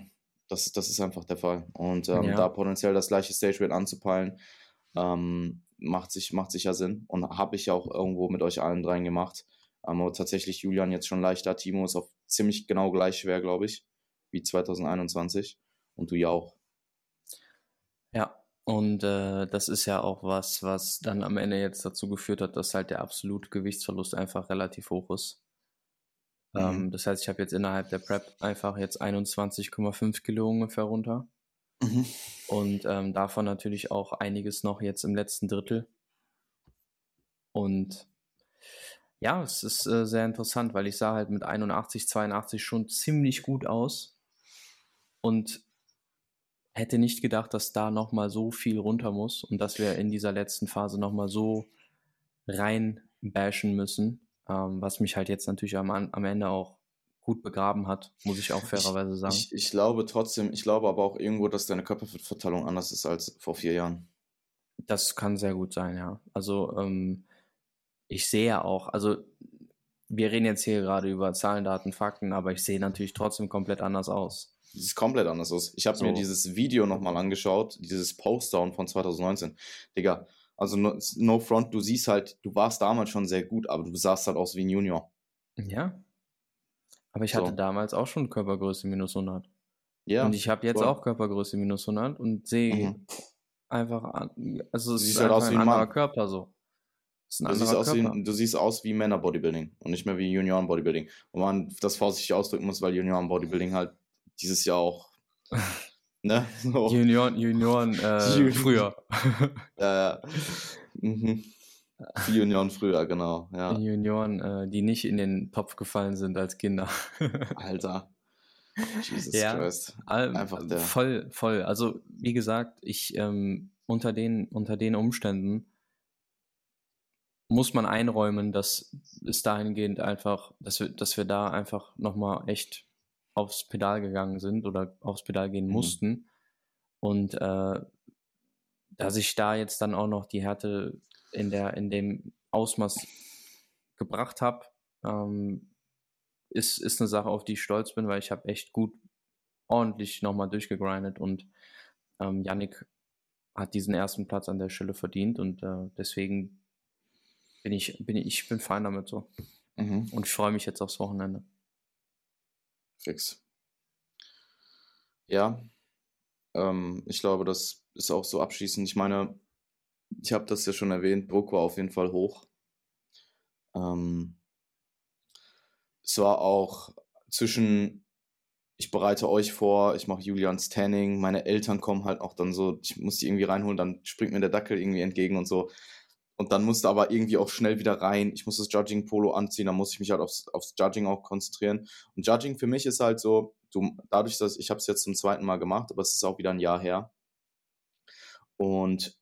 das, das ist einfach der Fall. Und ähm, ja. da potenziell das gleiche Stage Rate anzupeilen, ähm, macht, sich, macht sicher Sinn. Und habe ich ja auch irgendwo mit euch allen dreien gemacht. Ähm, aber tatsächlich Julian jetzt schon leichter. Timo ist auch ziemlich genau gleich schwer, glaube ich, wie 2021. Und du ja auch. Ja, und äh, das ist ja auch was, was dann am Ende jetzt dazu geführt hat, dass halt der absolute Gewichtsverlust einfach relativ hoch ist. Mhm. Ähm, das heißt, ich habe jetzt innerhalb der Prep einfach jetzt 21,5 Kilo ungefähr runter. Mhm. Und ähm, davon natürlich auch einiges noch jetzt im letzten Drittel. Und ja, es ist äh, sehr interessant, weil ich sah halt mit 81, 82 schon ziemlich gut aus. Und hätte nicht gedacht, dass da nochmal so viel runter muss und dass wir in dieser letzten Phase nochmal so rein bashen müssen, ähm, was mich halt jetzt natürlich am, am Ende auch gut begraben hat, muss ich auch fairerweise sagen. Ich, ich, glaube trotzdem, ich glaube aber auch irgendwo, dass deine Körperverteilung anders ist als vor vier Jahren. Das kann sehr gut sein, ja. Also ähm, ich sehe ja auch, also wir reden jetzt hier gerade über Zahlen, Daten, Fakten, aber ich sehe natürlich trotzdem komplett anders aus. Sieht komplett anders aus. Ich habe so. mir dieses Video nochmal angeschaut, dieses Postdown von 2019. Digga, also no, no, front, du siehst halt, du warst damals schon sehr gut, aber du sahst halt aus wie ein Junior. Ja. Aber ich so. hatte damals auch schon Körpergröße minus 100. Ja. Und ich habe jetzt voll. auch Körpergröße minus 100 und sehe mhm. einfach, also es ist halt aus wie ein anderer Mann. Körper so. Du siehst, aus wie, du siehst aus wie Männer-Bodybuilding und nicht mehr wie Junioren-Bodybuilding. Und man das vorsichtig ausdrücken muss, weil Junioren-Bodybuilding halt dieses Jahr auch. ne? So. Junioren, Junioren äh, früher. ja, ja. Mhm. Die Junioren früher, genau. Ja. Die Junioren, äh, die nicht in den Topf gefallen sind als Kinder. Alter. Jesus ja, Christ. Einfach der. Voll, voll. Also, wie gesagt, ich ähm, unter, den, unter den Umständen muss man einräumen, dass es dahingehend einfach, dass wir, dass wir da einfach nochmal echt aufs Pedal gegangen sind oder aufs Pedal gehen mhm. mussten. Und äh, dass ich da jetzt dann auch noch die Härte in, der, in dem Ausmaß gebracht habe, ähm, ist, ist eine Sache, auf die ich stolz bin, weil ich habe echt gut ordentlich nochmal durchgegrindet und ähm, Yannick hat diesen ersten Platz an der Stelle verdient und äh, deswegen bin ich, bin ich, ich bin fein damit so. Mhm. Und ich freue mich jetzt aufs Wochenende. Fix. Ja, ähm, ich glaube, das ist auch so abschließend. Ich meine, ich habe das ja schon erwähnt, Druck war auf jeden Fall hoch. Ähm, es war auch zwischen, ich bereite euch vor, ich mache Julians Tanning, meine Eltern kommen halt auch dann so, ich muss die irgendwie reinholen, dann springt mir der Dackel irgendwie entgegen und so. Und dann musste aber irgendwie auch schnell wieder rein. Ich muss das Judging-Polo anziehen, dann muss ich mich halt aufs, aufs Judging auch konzentrieren. Und Judging für mich ist halt so, du, dadurch, dass ich habe es jetzt zum zweiten Mal gemacht, aber es ist auch wieder ein Jahr her. Und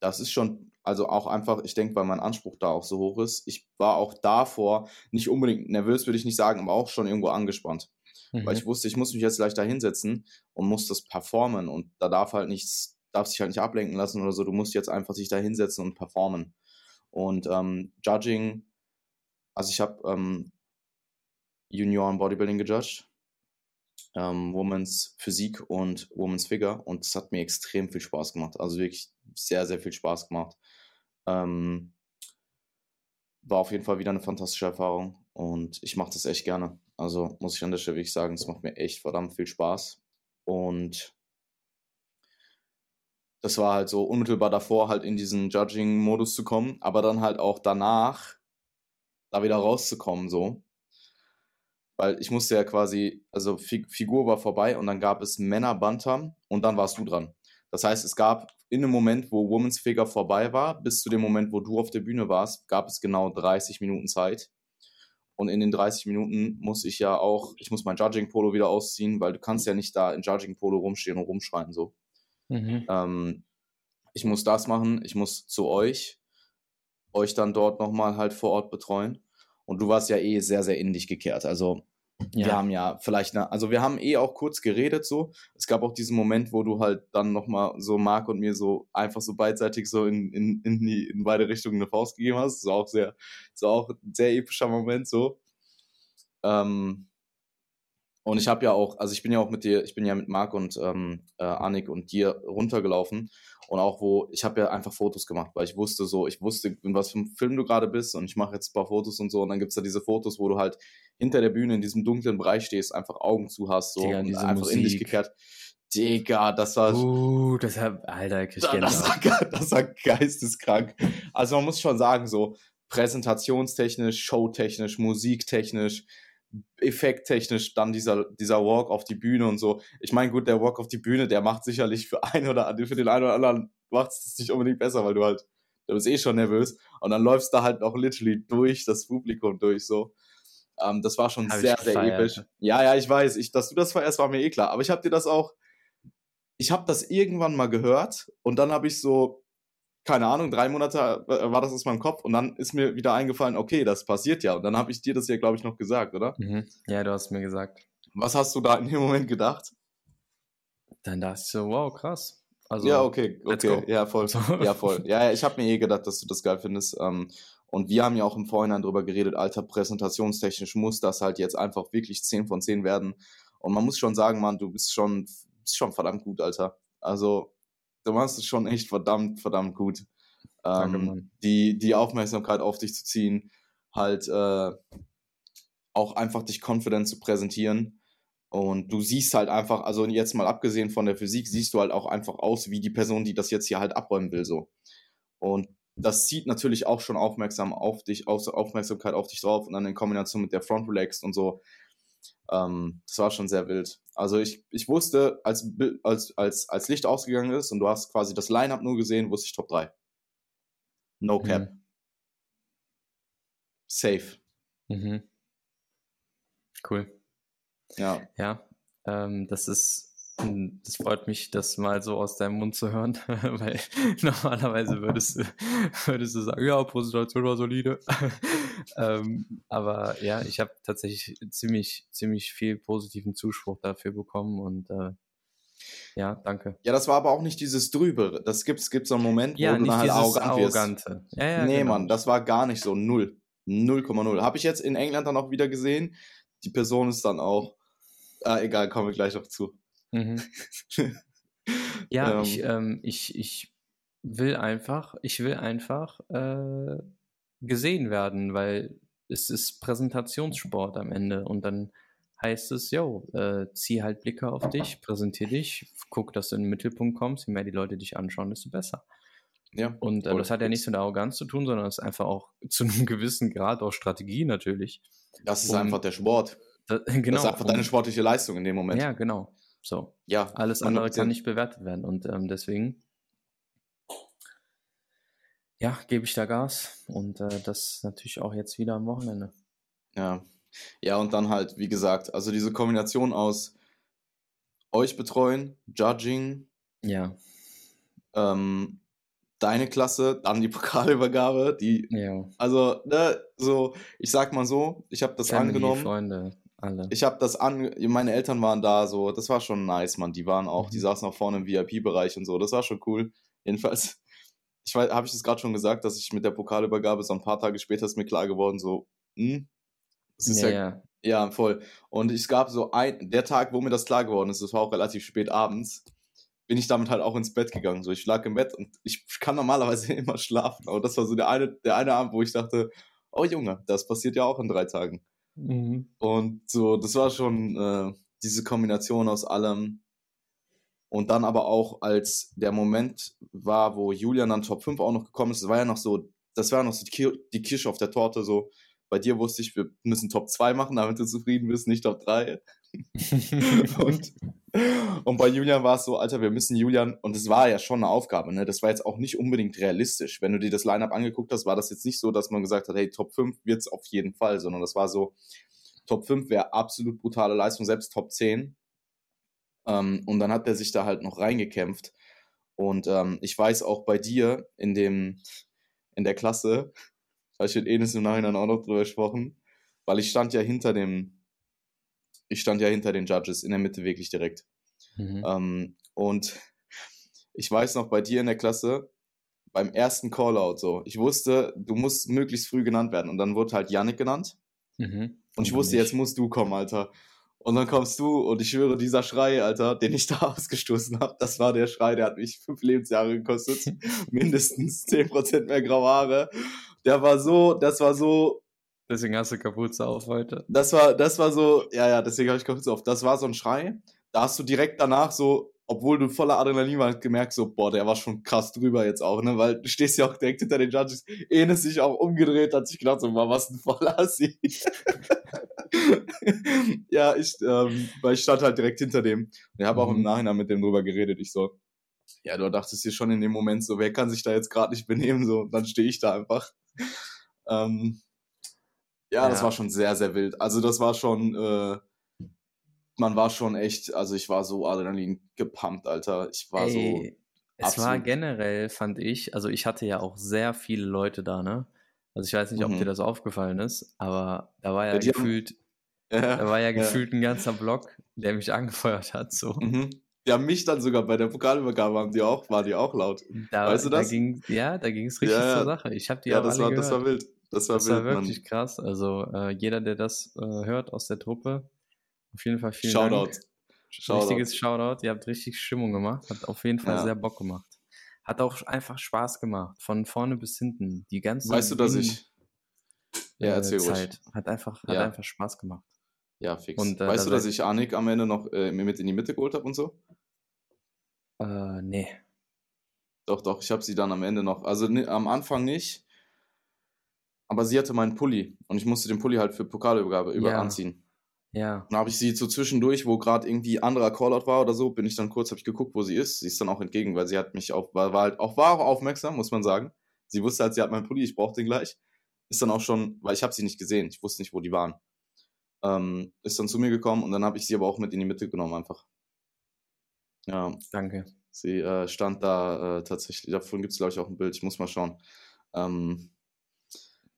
das ist schon, also auch einfach, ich denke, weil mein Anspruch da auch so hoch ist. Ich war auch davor nicht unbedingt nervös, würde ich nicht sagen, aber auch schon irgendwo angespannt. Mhm. Weil ich wusste, ich muss mich jetzt gleich da hinsetzen und muss das performen. Und da darf halt nichts darfst dich halt nicht ablenken lassen oder so. Du musst jetzt einfach dich da hinsetzen und performen. Und ähm, Judging, also ich habe ähm, Junioren Bodybuilding gejudged, ähm, Women's Physik und Women's Figure und es hat mir extrem viel Spaß gemacht. Also wirklich sehr, sehr viel Spaß gemacht. Ähm, war auf jeden Fall wieder eine fantastische Erfahrung und ich mache das echt gerne. Also muss ich an der Stelle wirklich sagen, es macht mir echt verdammt viel Spaß. Und das war halt so unmittelbar davor, halt in diesen Judging-Modus zu kommen, aber dann halt auch danach da wieder rauszukommen, so. Weil ich musste ja quasi, also Figur war vorbei und dann gab es Männer Bantam und dann warst du dran. Das heißt, es gab in dem Moment, wo Women's Figure vorbei war, bis zu dem Moment, wo du auf der Bühne warst, gab es genau 30 Minuten Zeit. Und in den 30 Minuten muss ich ja auch, ich muss mein Judging-Polo wieder ausziehen, weil du kannst ja nicht da in Judging-Polo rumstehen und rumschreien so. Mhm. Ähm, ich muss das machen, ich muss zu euch, euch dann dort nochmal halt vor Ort betreuen. Und du warst ja eh sehr, sehr in dich gekehrt. Also ja. wir haben ja vielleicht, eine, also wir haben eh auch kurz geredet so. Es gab auch diesen Moment, wo du halt dann nochmal so Marc und mir so einfach so beidseitig so in, in, in, die, in beide Richtungen eine Faust gegeben hast. Das war auch sehr, das war auch ein sehr epischer Moment so. Ähm, und ich habe ja auch, also ich bin ja auch mit dir, ich bin ja mit Marc und ähm, äh, Annik und dir runtergelaufen. Und auch wo, ich habe ja einfach Fotos gemacht, weil ich wusste so, ich wusste, in was für einem Film du gerade bist und ich mache jetzt ein paar Fotos und so. Und dann gibt es da diese Fotos, wo du halt hinter der Bühne in diesem dunklen Bereich stehst, einfach Augen zu hast so Digga, und einfach Musik. in dich gekehrt. Digga, das war. Uh, das hat, Alter, ich da, das, war, das war geisteskrank. Also man muss schon sagen, so präsentationstechnisch, showtechnisch, musiktechnisch, effekttechnisch dann dieser, dieser Walk auf die Bühne und so. Ich meine, gut, der Walk auf die Bühne, der macht sicherlich für einen oder für den einen oder anderen macht es nicht unbedingt besser, weil du halt, du bist eh schon nervös und dann läufst du halt auch literally durch das Publikum durch so. Ähm, das war schon Hab sehr, sehr episch. Ja, ja, ich weiß, ich, dass du das vererst, war mir eh klar. Aber ich habe dir das auch, ich habe das irgendwann mal gehört und dann habe ich so keine Ahnung, drei Monate äh, war das aus meinem Kopf und dann ist mir wieder eingefallen, okay, das passiert ja. Und dann habe ich dir das ja, glaube ich, noch gesagt, oder? Mhm. Ja, du hast mir gesagt. Was hast du da in dem Moment gedacht? Dann dachte ich so, wow, krass. Also, ja, okay, okay, ja, voll. Ja, voll. Ja, ich habe mir eh gedacht, dass du das geil findest. Ähm, und wir haben ja auch im Vorhinein drüber geredet, alter, präsentationstechnisch muss das halt jetzt einfach wirklich 10 von 10 werden. Und man muss schon sagen, Mann, du bist schon, bist schon verdammt gut, Alter. Also, du machst es schon echt verdammt, verdammt gut. Ähm, Danke, die, die Aufmerksamkeit auf dich zu ziehen, halt äh, auch einfach dich confident zu präsentieren. Und du siehst halt einfach, also jetzt mal abgesehen von der Physik, siehst du halt auch einfach aus wie die Person, die das jetzt hier halt abräumen will, so. Und das zieht natürlich auch schon aufmerksam auf dich, Aufmerksamkeit auf dich drauf und dann in Kombination mit der Front Relaxed und so. Ähm, das war schon sehr wild. Also ich, ich wusste, als, als, als, als Licht ausgegangen ist und du hast quasi das Line-Up nur gesehen, wusste ich Top 3. No Cap. Mhm. Safe. Mhm. Cool. Ja. Ja, ähm, das ist das freut mich, das mal so aus deinem Mund zu hören, weil normalerweise würdest du, würdest du sagen, ja, Präsentation war solide. ähm, aber ja, ich habe tatsächlich ziemlich, ziemlich viel positiven Zuspruch dafür bekommen und äh, ja, danke. Ja, das war aber auch nicht dieses Drübere. Das gibt es so einen Moment, ja, wo du halt arrogant Arrogante. Ja, ja, nee, genau. Mann, das war gar nicht so. Null. 0,0. Habe ich jetzt in England dann auch wieder gesehen. Die Person ist dann auch. Ah, egal, kommen wir gleich noch zu. Mhm. ja, ähm, ich, ähm, ich, ich will einfach, ich will einfach äh, gesehen werden, weil es ist Präsentationssport am Ende und dann heißt es, yo, äh, zieh halt Blicke auf dich, präsentier dich, guck, dass du in den Mittelpunkt kommst, je mehr die Leute dich anschauen, desto besser. Ja, und äh, das hat ja nichts mit Arroganz zu tun, sondern es ist einfach auch zu einem gewissen Grad auch Strategie natürlich. Das ist um, einfach der Sport. Da, genau, das ist einfach um, deine sportliche Leistung in dem Moment. Ja, genau. So. Ja. Alles andere kann nicht bewertet werden. Und ähm, deswegen, ja, gebe ich da Gas. Und äh, das natürlich auch jetzt wieder am Wochenende. Ja. Ja, und dann halt, wie gesagt, also diese Kombination aus euch betreuen, Judging. Ja. Ähm, deine Klasse, dann die Pokalübergabe, die, ja. also, ne, so, ich sag mal so, ich habe das Family, angenommen. Freunde. Alle. Ich habe das an, meine Eltern waren da, so, das war schon nice, man. Die waren auch, mhm. die saßen auch vorne im VIP-Bereich und so, das war schon cool. Jedenfalls, ich weiß, habe ich das gerade schon gesagt, dass ich mit der Pokalübergabe so ein paar Tage später ist mir klar geworden, so, hm, das ist ja, ja, ja, ja, voll. Und es gab so ein, der Tag, wo mir das klar geworden ist, das war auch relativ spät abends, bin ich damit halt auch ins Bett gegangen. So, ich lag im Bett und ich kann normalerweise immer schlafen, aber das war so der eine, der eine Abend, wo ich dachte, oh Junge, das passiert ja auch in drei Tagen. Mhm. Und so, das war schon äh, diese Kombination aus allem. Und dann aber auch, als der Moment war, wo Julian dann Top 5 auch noch gekommen ist, das war ja noch so, das war noch so die Kirsche auf der Torte, so. Bei dir wusste ich, wir müssen Top 2 machen, damit du zufrieden bist, nicht Top 3. und, und bei Julian war es so, Alter, wir müssen Julian, und das war ja schon eine Aufgabe, ne? Das war jetzt auch nicht unbedingt realistisch. Wenn du dir das Lineup angeguckt hast, war das jetzt nicht so, dass man gesagt hat, hey, Top 5 wird es auf jeden Fall, sondern das war so, Top 5 wäre absolut brutale Leistung, selbst Top 10. Ähm, und dann hat er sich da halt noch reingekämpft. Und ähm, ich weiß auch bei dir in dem, in der Klasse, habe ich mit Enes im Nachhinein auch noch drüber gesprochen, weil ich stand ja hinter dem, ich stand ja hinter den Judges in der Mitte wirklich direkt. Mhm. Ähm, und ich weiß noch bei dir in der Klasse, beim ersten Callout so, ich wusste, du musst möglichst früh genannt werden. Und dann wurde halt Yannick genannt. Mhm. Und ich wusste, jetzt musst du kommen, Alter. Und dann kommst du und ich schwöre, dieser Schrei, Alter, den ich da ausgestoßen habe, das war der Schrei, der hat mich fünf Lebensjahre gekostet. Mindestens zehn Prozent mehr graue Haare. Der war so, das war so. Deswegen hast du Kapuze auf heute. Das war, das war so, ja, ja, deswegen habe ich Kapuze auf. Das war so ein Schrei. Da hast du direkt danach so obwohl du voller Adrenalin warst, gemerkt so, boah, der war schon krass drüber jetzt auch, ne, weil du stehst ja auch direkt hinter den Judges, Enes sich auch umgedreht, hat sich gedacht so, boah, was ein voller Assi. ja, ich, ähm, weil ich stand halt direkt hinter dem und ich habe auch im mhm. Nachhinein mit dem drüber geredet, ich so, ja, du dachtest dir schon in dem Moment so, wer kann sich da jetzt gerade nicht benehmen, so, dann stehe ich da einfach. Ähm, ja, das war schon sehr, sehr wild. Also das war schon, äh, man war schon echt, also ich war so Adrenalin gepumpt, Alter. Ich war Ey, so. Es war generell, fand ich, also ich hatte ja auch sehr viele Leute da, ne? Also ich weiß nicht, ob mhm. dir das aufgefallen ist, aber da war ja, ja gefühlt, haben, ja, da war ja, ja gefühlt ein ganzer Block, der mich angefeuert hat, so. Mhm. Die haben mich dann sogar bei der Pokalübergabe haben die auch, war die auch laut. Da, weißt du das? Da ging, ja, da ging es richtig zur Sache. Ich habe die ja, das war, gehört. das war wild. Das war, das wild, war wirklich Mann. krass. Also äh, jeder, der das äh, hört aus der Truppe, auf jeden Fall vielen Shoutout. Dank. Shoutout. Richtiges Shoutout. Ihr habt richtig Stimmung gemacht. Hat auf jeden Fall ja. sehr Bock gemacht. Hat auch einfach Spaß gemacht. Von vorne bis hinten. Die ganze Weißt du, dass ich. Ja, äh, erzähl Zeit. ruhig. Hat einfach, hat ja. einfach Spaß gemacht. Ja, fix. Und, äh, weißt du, dass ich Anik am Ende noch äh, mit in die Mitte geholt habe und so? Äh, nee. Doch, doch, ich habe sie dann am Ende noch. Also ne, am Anfang nicht. Aber sie hatte meinen Pulli und ich musste den Pulli halt für Pokalübergabe über ja. anziehen. Ja. Dann habe ich sie so zwischendurch, wo gerade irgendwie anderer Callout war oder so, bin ich dann kurz, habe ich geguckt, wo sie ist. Sie ist dann auch entgegen, weil sie hat mich auch, war, war halt auch, war auch aufmerksam, muss man sagen. Sie wusste halt, sie hat meinen Pulli, ich brauche den gleich. Ist dann auch schon, weil ich habe sie nicht gesehen, ich wusste nicht, wo die waren. Ähm, ist dann zu mir gekommen und dann habe ich sie aber auch mit in die Mitte genommen einfach. Ja. Danke. Sie äh, stand da äh, tatsächlich, davon gibt es glaube ich auch ein Bild, ich muss mal schauen. Ähm,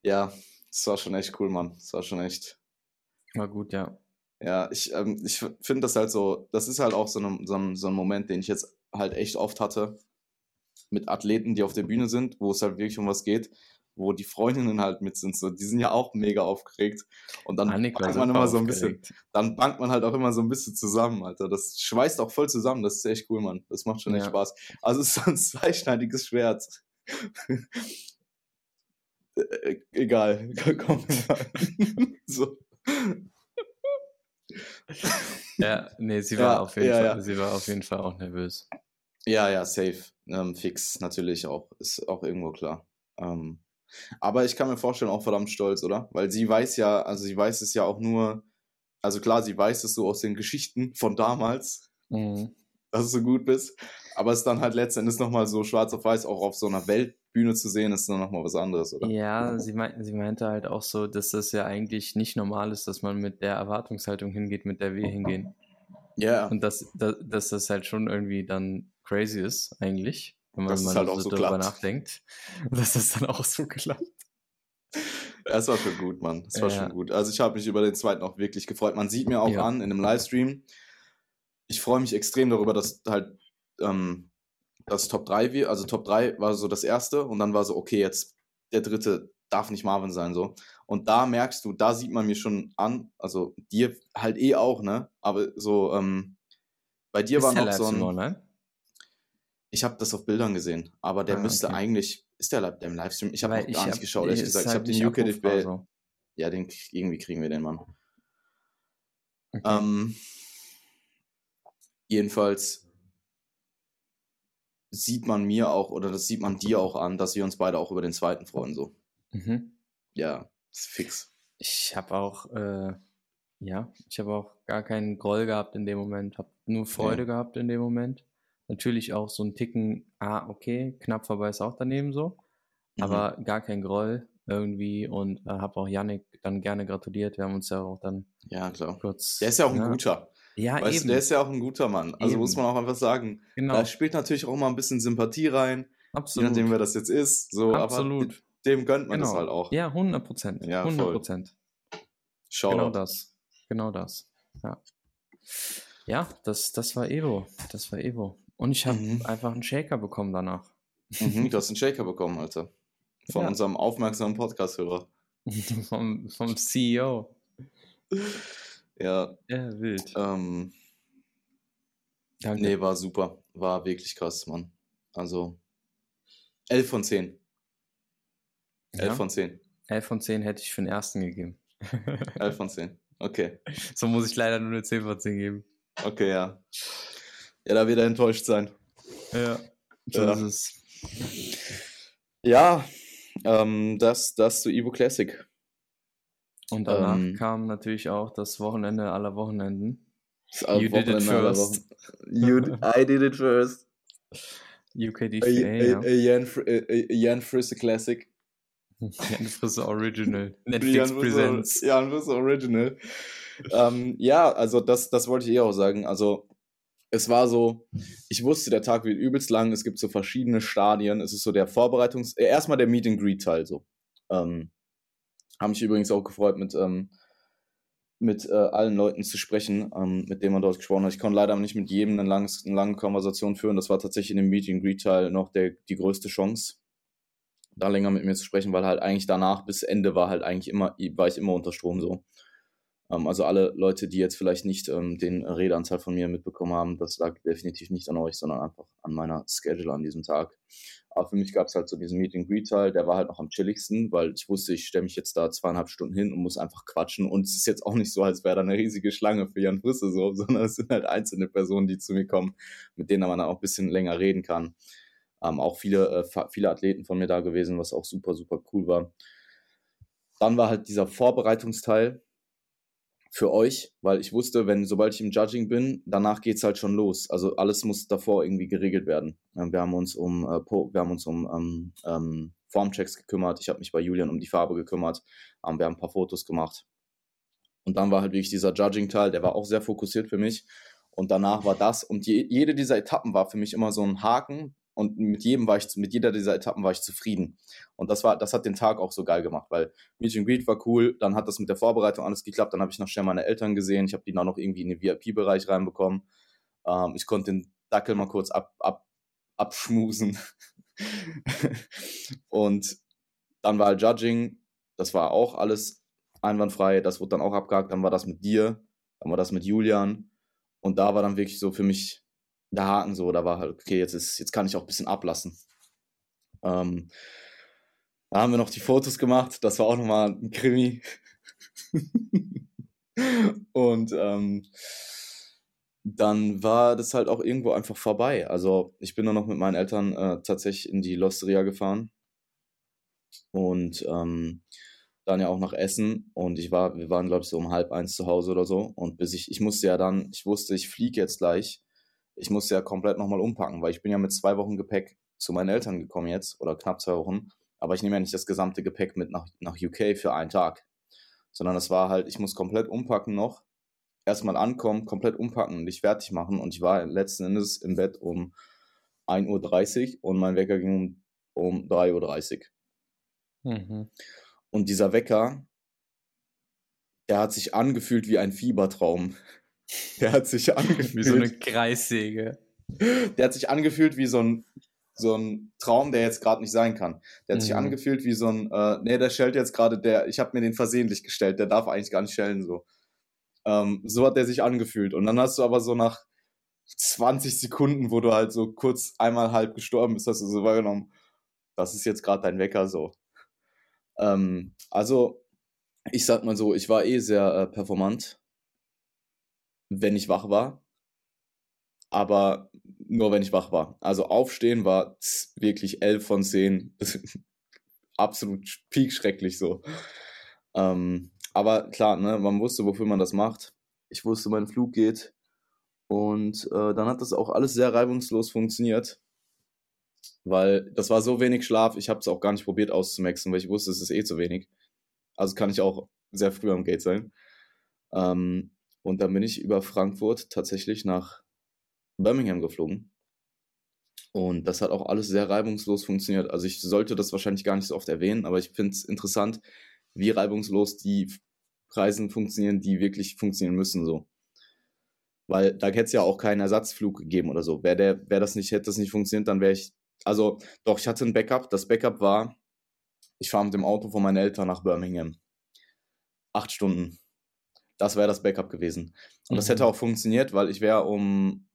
ja, das war schon echt cool, Mann. Das war schon echt. War gut, ja. Ja, ich, ähm, ich finde das halt so, das ist halt auch so, ne, so, ein, so ein Moment, den ich jetzt halt echt oft hatte mit Athleten, die auf der Bühne sind, wo es halt wirklich um was geht, wo die Freundinnen halt mit sind, so, die sind ja auch mega aufgeregt. Und dann Annika bangt man immer so ein bisschen, dann bangt man halt auch immer so ein bisschen zusammen, Alter. Das schweißt auch voll zusammen, das ist echt cool, Mann. Das macht schon ja. echt Spaß. Also es ist so ein zweischneidiges Schwert. Äh, äh, egal, komm mal. so ja, nee, sie war, ja, auf jeden ja, Fall, ja. sie war auf jeden Fall auch nervös. Ja, ja, safe. Ähm, fix, natürlich auch. Ist auch irgendwo klar. Ähm, aber ich kann mir vorstellen, auch verdammt stolz, oder? Weil sie weiß ja, also sie weiß es ja auch nur, also klar, sie weiß es so aus den Geschichten von damals, mhm. dass du so gut bist. Aber es ist dann halt letztendlich nochmal so schwarz auf weiß auch auf so einer Weltbühne zu sehen, ist dann nochmal was anderes, oder? Ja, sie, meint, sie meinte halt auch so, dass das ja eigentlich nicht normal ist, dass man mit der Erwartungshaltung hingeht, mit der wir hingehen. Ja. Yeah. Und dass, dass, dass das halt schon irgendwie dann crazy ist, eigentlich, wenn man mal halt so, so darüber klappt. nachdenkt. Dass das dann auch so klappt. Das war schon gut, Mann. Das war ja. schon gut. Also ich habe mich über den zweiten auch wirklich gefreut. Man sieht mir auch ja. an in einem Livestream. Ich freue mich extrem darüber, dass halt ähm, das Top 3, also Top 3 war so das erste und dann war so, okay, jetzt der dritte darf nicht Marvin sein, so. Und da merkst du, da sieht man mir schon an, also dir halt eh auch, ne? Aber so, ähm, bei dir ist war noch so ein. Online? Ich habe das auf Bildern gesehen, aber der ah, müsste okay. eigentlich, ist der, im Livestream? Ich habe noch gar nicht geschaut, ehrlich gesagt. Halt ich habe den UK DFB. So. Ja, den, irgendwie kriegen wir den, Mann. Okay. Ähm, jedenfalls sieht man mir auch, oder das sieht man dir auch an, dass wir uns beide auch über den zweiten freuen, so. Mhm. Ja, ist fix. Ich habe auch, äh, ja, ich habe auch gar keinen Groll gehabt in dem Moment, habe nur Freude ja. gehabt in dem Moment. Natürlich auch so ein Ticken, ah, okay, knapp vorbei ist auch daneben so, mhm. aber gar kein Groll irgendwie und äh, habe auch Yannick dann gerne gratuliert. Wir haben uns ja auch dann ja, klar. kurz. Der ist ja auch ein ja, guter. Ja, weißt eben. Du, der ist ja auch ein guter Mann. Also eben. muss man auch einfach sagen. Genau. Da spielt natürlich auch mal ein bisschen Sympathie rein. Absolut. Je nachdem, wer das jetzt ist. So, Absolut. Aber dem gönnt man genau. das halt auch. Ja, 100 Prozent. Ja, 100 Prozent. Genau das. Genau das. Ja. Ja, das, das war Evo. Das war Evo. Und ich habe mhm. einfach einen Shaker bekommen danach. Mhm, du hast einen Shaker bekommen, Alter. Von ja. unserem aufmerksamen Podcast-Hörer. vom, vom CEO. Ja. Ja, wild. Ähm, Danke. Nee, war super. War wirklich krass, Mann. Also 11 von 10. 11 ja. von 10. 11 von 10 hätte ich für den ersten gegeben. 11 von 10. Okay. So muss ich leider nur eine 10 von 10 geben. Okay, ja. Ja, da wird er enttäuscht sein. Ja, so ja. ist es. Ja, ähm, das, das zu Evo Classic. Und danach ähm, kam natürlich auch das Wochenende aller Wochenenden. You did it first. You, I did it first. UKDCA, ja. A Jan Frisse Classic. Jan Frisse Original. Netflix Jan Presents. Jan Frisse Original. ähm, ja, also das, das wollte ich eh auch sagen. Also es war so, ich wusste, der Tag wird übelst lang, es gibt so verschiedene Stadien. Es ist so der Vorbereitungs-, äh, erstmal der Meet and Greet Teil so. Ähm, haben mich übrigens auch gefreut, mit, ähm, mit äh, allen Leuten zu sprechen, ähm, mit denen man dort gesprochen hat. Ich konnte leider nicht mit jedem eine, langes, eine lange Konversation führen. Das war tatsächlich in dem Meet and Greet Teil noch der, die größte Chance, da länger mit mir zu sprechen, weil halt eigentlich danach bis Ende war halt eigentlich immer, war ich immer unter Strom so. Ähm, also alle Leute, die jetzt vielleicht nicht ähm, den Redeanteil von mir mitbekommen haben, das lag definitiv nicht an euch, sondern einfach an meiner Schedule an diesem Tag. Aber für mich gab es halt so diesen Meeting Greet Teil, der war halt noch am chilligsten, weil ich wusste, ich stelle mich jetzt da zweieinhalb Stunden hin und muss einfach quatschen. Und es ist jetzt auch nicht so, als wäre da eine riesige Schlange für Jan Frisse so, sondern es sind halt einzelne Personen, die zu mir kommen, mit denen man dann auch ein bisschen länger reden kann. Ähm, auch viele, äh, viele Athleten von mir da gewesen, was auch super, super cool war. Dann war halt dieser Vorbereitungsteil, für euch, weil ich wusste, wenn sobald ich im Judging bin, danach geht es halt schon los. Also alles muss davor irgendwie geregelt werden. Wir haben uns um, äh, wir haben uns um ähm, ähm, Formchecks gekümmert. Ich habe mich bei Julian um die Farbe gekümmert. Ähm, wir haben ein paar Fotos gemacht. Und dann war halt wirklich dieser Judging-Teil, der war auch sehr fokussiert für mich. Und danach war das. Und je, jede dieser Etappen war für mich immer so ein Haken, und mit jedem war ich, mit jeder dieser Etappen war ich zufrieden. Und das war, das hat den Tag auch so geil gemacht, weil Meet and Greet war cool, dann hat das mit der Vorbereitung alles geklappt, dann habe ich noch schnell meine Eltern gesehen, ich habe die dann noch irgendwie in den VIP-Bereich reinbekommen. Ähm, ich konnte den Dackel mal kurz ab, ab, abschmusen. und dann war halt Judging, das war auch alles einwandfrei, das wurde dann auch abgehakt, dann war das mit dir, dann war das mit Julian und da war dann wirklich so für mich der Haken so, da war halt, okay, jetzt, ist, jetzt kann ich auch ein bisschen ablassen. Ähm, da haben wir noch die Fotos gemacht, das war auch nochmal ein Krimi. und ähm, dann war das halt auch irgendwo einfach vorbei. Also ich bin dann noch mit meinen Eltern äh, tatsächlich in die Losteria gefahren und ähm, dann ja auch nach Essen und ich war, wir waren glaube ich so um halb eins zu Hause oder so und bis ich, ich musste ja dann, ich wusste, ich fliege jetzt gleich ich muss ja komplett nochmal umpacken, weil ich bin ja mit zwei Wochen Gepäck zu meinen Eltern gekommen jetzt oder knapp zwei Wochen. Aber ich nehme ja nicht das gesamte Gepäck mit nach, nach UK für einen Tag, sondern es war halt, ich muss komplett umpacken noch, erstmal ankommen, komplett umpacken und dich fertig machen. Und ich war letzten Endes im Bett um 1.30 Uhr und mein Wecker ging um, um 3.30 Uhr. Mhm. Und dieser Wecker, der hat sich angefühlt wie ein Fiebertraum. Der hat sich angefühlt. Wie so eine Kreissäge. Der hat sich angefühlt wie so ein, so ein Traum, der jetzt gerade nicht sein kann. Der hat mhm. sich angefühlt wie so ein, äh, nee, der schellt jetzt gerade, der, ich habe mir den versehentlich gestellt, der darf eigentlich gar nicht schellen, so. Ähm, so hat der sich angefühlt. Und dann hast du aber so nach 20 Sekunden, wo du halt so kurz einmal halb gestorben bist, hast du so wahrgenommen, das ist jetzt gerade dein Wecker so. Ähm, also, ich sag mal so, ich war eh sehr äh, performant wenn ich wach war. Aber nur wenn ich wach war. Also aufstehen war wirklich 11 von 10. Absolut piekschrecklich so. Ähm, aber klar, ne, man wusste, wofür man das macht. Ich wusste, mein Flug geht. Und äh, dann hat das auch alles sehr reibungslos funktioniert. Weil das war so wenig Schlaf, ich habe es auch gar nicht probiert auszumaxen, weil ich wusste, es ist eh zu wenig. Also kann ich auch sehr früh am Gate sein. Ähm, Und dann bin ich über Frankfurt tatsächlich nach Birmingham geflogen. Und das hat auch alles sehr reibungslos funktioniert. Also ich sollte das wahrscheinlich gar nicht so oft erwähnen, aber ich finde es interessant, wie reibungslos die Reisen funktionieren, die wirklich funktionieren müssen so. Weil da hätte es ja auch keinen Ersatzflug gegeben oder so. Wäre der, wär das nicht, hätte das nicht funktioniert, dann wäre ich. Also, doch, ich hatte ein Backup. Das Backup war, ich fahre mit dem Auto von meinen Eltern nach Birmingham. Acht Stunden. Das wäre das Backup gewesen. Und mhm. das hätte auch funktioniert, weil ich wäre um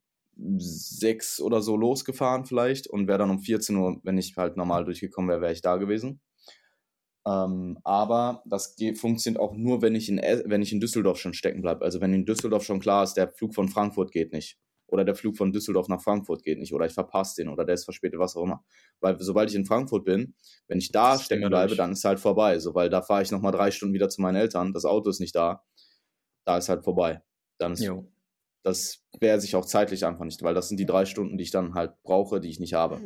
sechs oder so losgefahren vielleicht und wäre dann um 14 Uhr, wenn ich halt normal durchgekommen wäre, wäre ich da gewesen. Ähm, aber das funktioniert auch nur, wenn ich, in, wenn ich in Düsseldorf schon stecken bleibe. Also wenn in Düsseldorf schon klar ist, der Flug von Frankfurt geht nicht. Oder der Flug von Düsseldorf nach Frankfurt geht nicht. Oder ich verpasse den oder der ist verspätet, was auch immer. Weil sobald ich in Frankfurt bin, wenn ich da stecken bleibe, dann ist halt vorbei. So, weil da fahre ich nochmal drei Stunden wieder zu meinen Eltern. Das Auto ist nicht da. Da ist halt vorbei. Dann ist, jo. das wäre sich auch zeitlich einfach nicht, weil das sind die drei Stunden, die ich dann halt brauche, die ich nicht habe.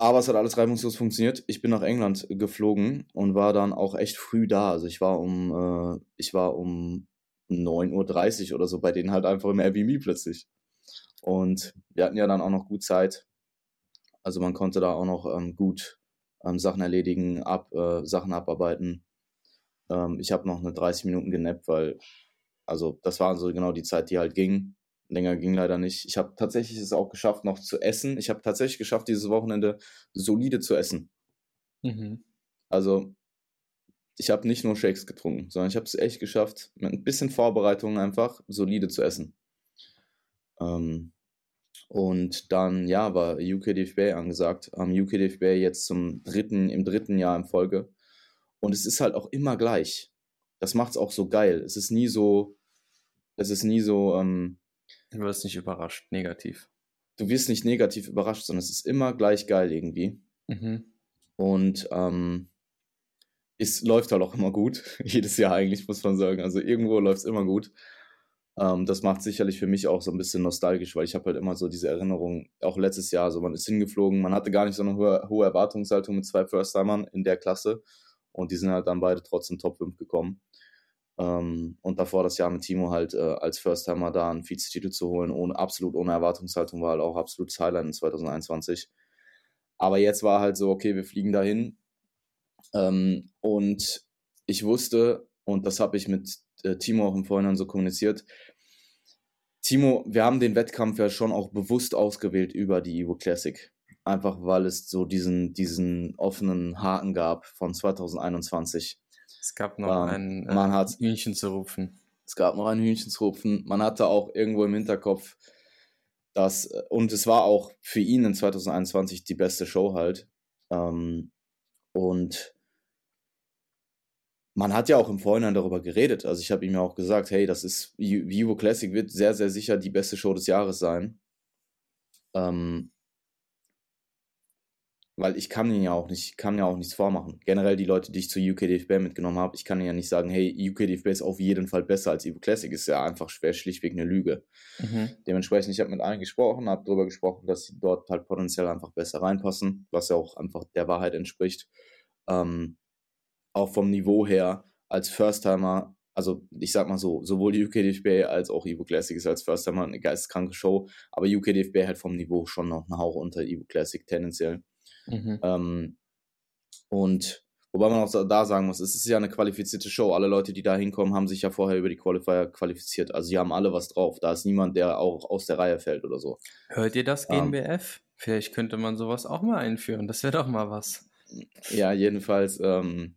Aber es hat alles reibungslos funktioniert. Ich bin nach England geflogen und war dann auch echt früh da. Also ich war um, äh, ich war um 9.30 Uhr oder so bei denen halt einfach im Airbnb plötzlich. Und wir hatten ja dann auch noch gut Zeit. Also man konnte da auch noch ähm, gut ähm, Sachen erledigen, ab, äh, Sachen abarbeiten. Ähm, ich habe noch eine 30 Minuten genappt, weil, also das war so genau die Zeit, die halt ging. Länger ging leider nicht. Ich habe tatsächlich es auch geschafft, noch zu essen. Ich habe tatsächlich geschafft, dieses Wochenende solide zu essen. Mhm. Also, ich habe nicht nur Shakes getrunken, sondern ich habe es echt geschafft, mit ein bisschen Vorbereitung einfach solide zu essen. Ähm, und dann, ja, war UKDFB angesagt. Am um, UKDFB jetzt zum dritten, im dritten Jahr in Folge. Und es ist halt auch immer gleich. Das macht es auch so geil. Es ist nie so, es ist nie so, ähm, Du wirst nicht überrascht, negativ. Du wirst nicht negativ überrascht, sondern es ist immer gleich geil irgendwie. Mhm. Und ähm, es läuft halt auch immer gut. Jedes Jahr eigentlich, muss man sagen. Also irgendwo läuft es immer gut. Ähm, das macht sicherlich für mich auch so ein bisschen nostalgisch, weil ich habe halt immer so diese Erinnerung, auch letztes Jahr, so man ist hingeflogen, man hatte gar nicht so eine hohe, hohe Erwartungshaltung mit zwei First-Timern in der Klasse und die sind halt dann beide trotzdem Top 5 gekommen. Ähm, und davor das Jahr mit Timo halt äh, als First-Timer da einen Vizetitel zu holen, ohne, absolut ohne Erwartungshaltung, war halt auch absolutes Highlight in 2021. Aber jetzt war halt so, okay, wir fliegen dahin. Ähm, und ich wusste, und das habe ich mit äh, Timo auch im Vorhinein so kommuniziert, Timo, wir haben den Wettkampf ja schon auch bewusst ausgewählt über die Evo Classic. Einfach weil es so diesen, diesen offenen Haken gab von 2021 es gab noch ähm, ein äh, man hat, Hühnchen zu rupfen. Es gab noch ein Hühnchen zu rupfen. Man hatte auch irgendwo im Hinterkopf, dass, äh, und es war auch für ihn in 2021 die beste Show halt. Ähm, und man hat ja auch im Vorhinein darüber geredet. Also ich habe ihm ja auch gesagt, hey, das ist, Vivo Classic wird sehr, sehr sicher die beste Show des Jahres sein. Ähm, weil ich kann ihn ja auch nicht, kann ja auch nichts vormachen. Generell die Leute, die ich zu UKDFB mitgenommen habe, ich kann ihnen ja nicht sagen, hey, UKDFB ist auf jeden Fall besser als Evo Classic, ist ja einfach schwer, schlichtweg eine Lüge. Mhm. Dementsprechend, ich habe mit allen gesprochen, habe darüber gesprochen, dass sie dort halt potenziell einfach besser reinpassen, was ja auch einfach der Wahrheit entspricht. Ähm, auch vom Niveau her als First-Timer, also ich sag mal so, sowohl die UKDFB als auch Evo Classic ist als First-Timer eine geisteskranke Show, aber UKDFB halt vom Niveau schon noch einen Hauch unter Evo Classic tendenziell. Mhm. Ähm, und wobei man auch da sagen muss, es ist ja eine qualifizierte Show. Alle Leute, die da hinkommen, haben sich ja vorher über die Qualifier qualifiziert. Also sie haben alle was drauf. Da ist niemand, der auch aus der Reihe fällt oder so. Hört ihr das, GNBF? Ähm, Vielleicht könnte man sowas auch mal einführen. Das wäre doch mal was. Ja, jedenfalls, ähm,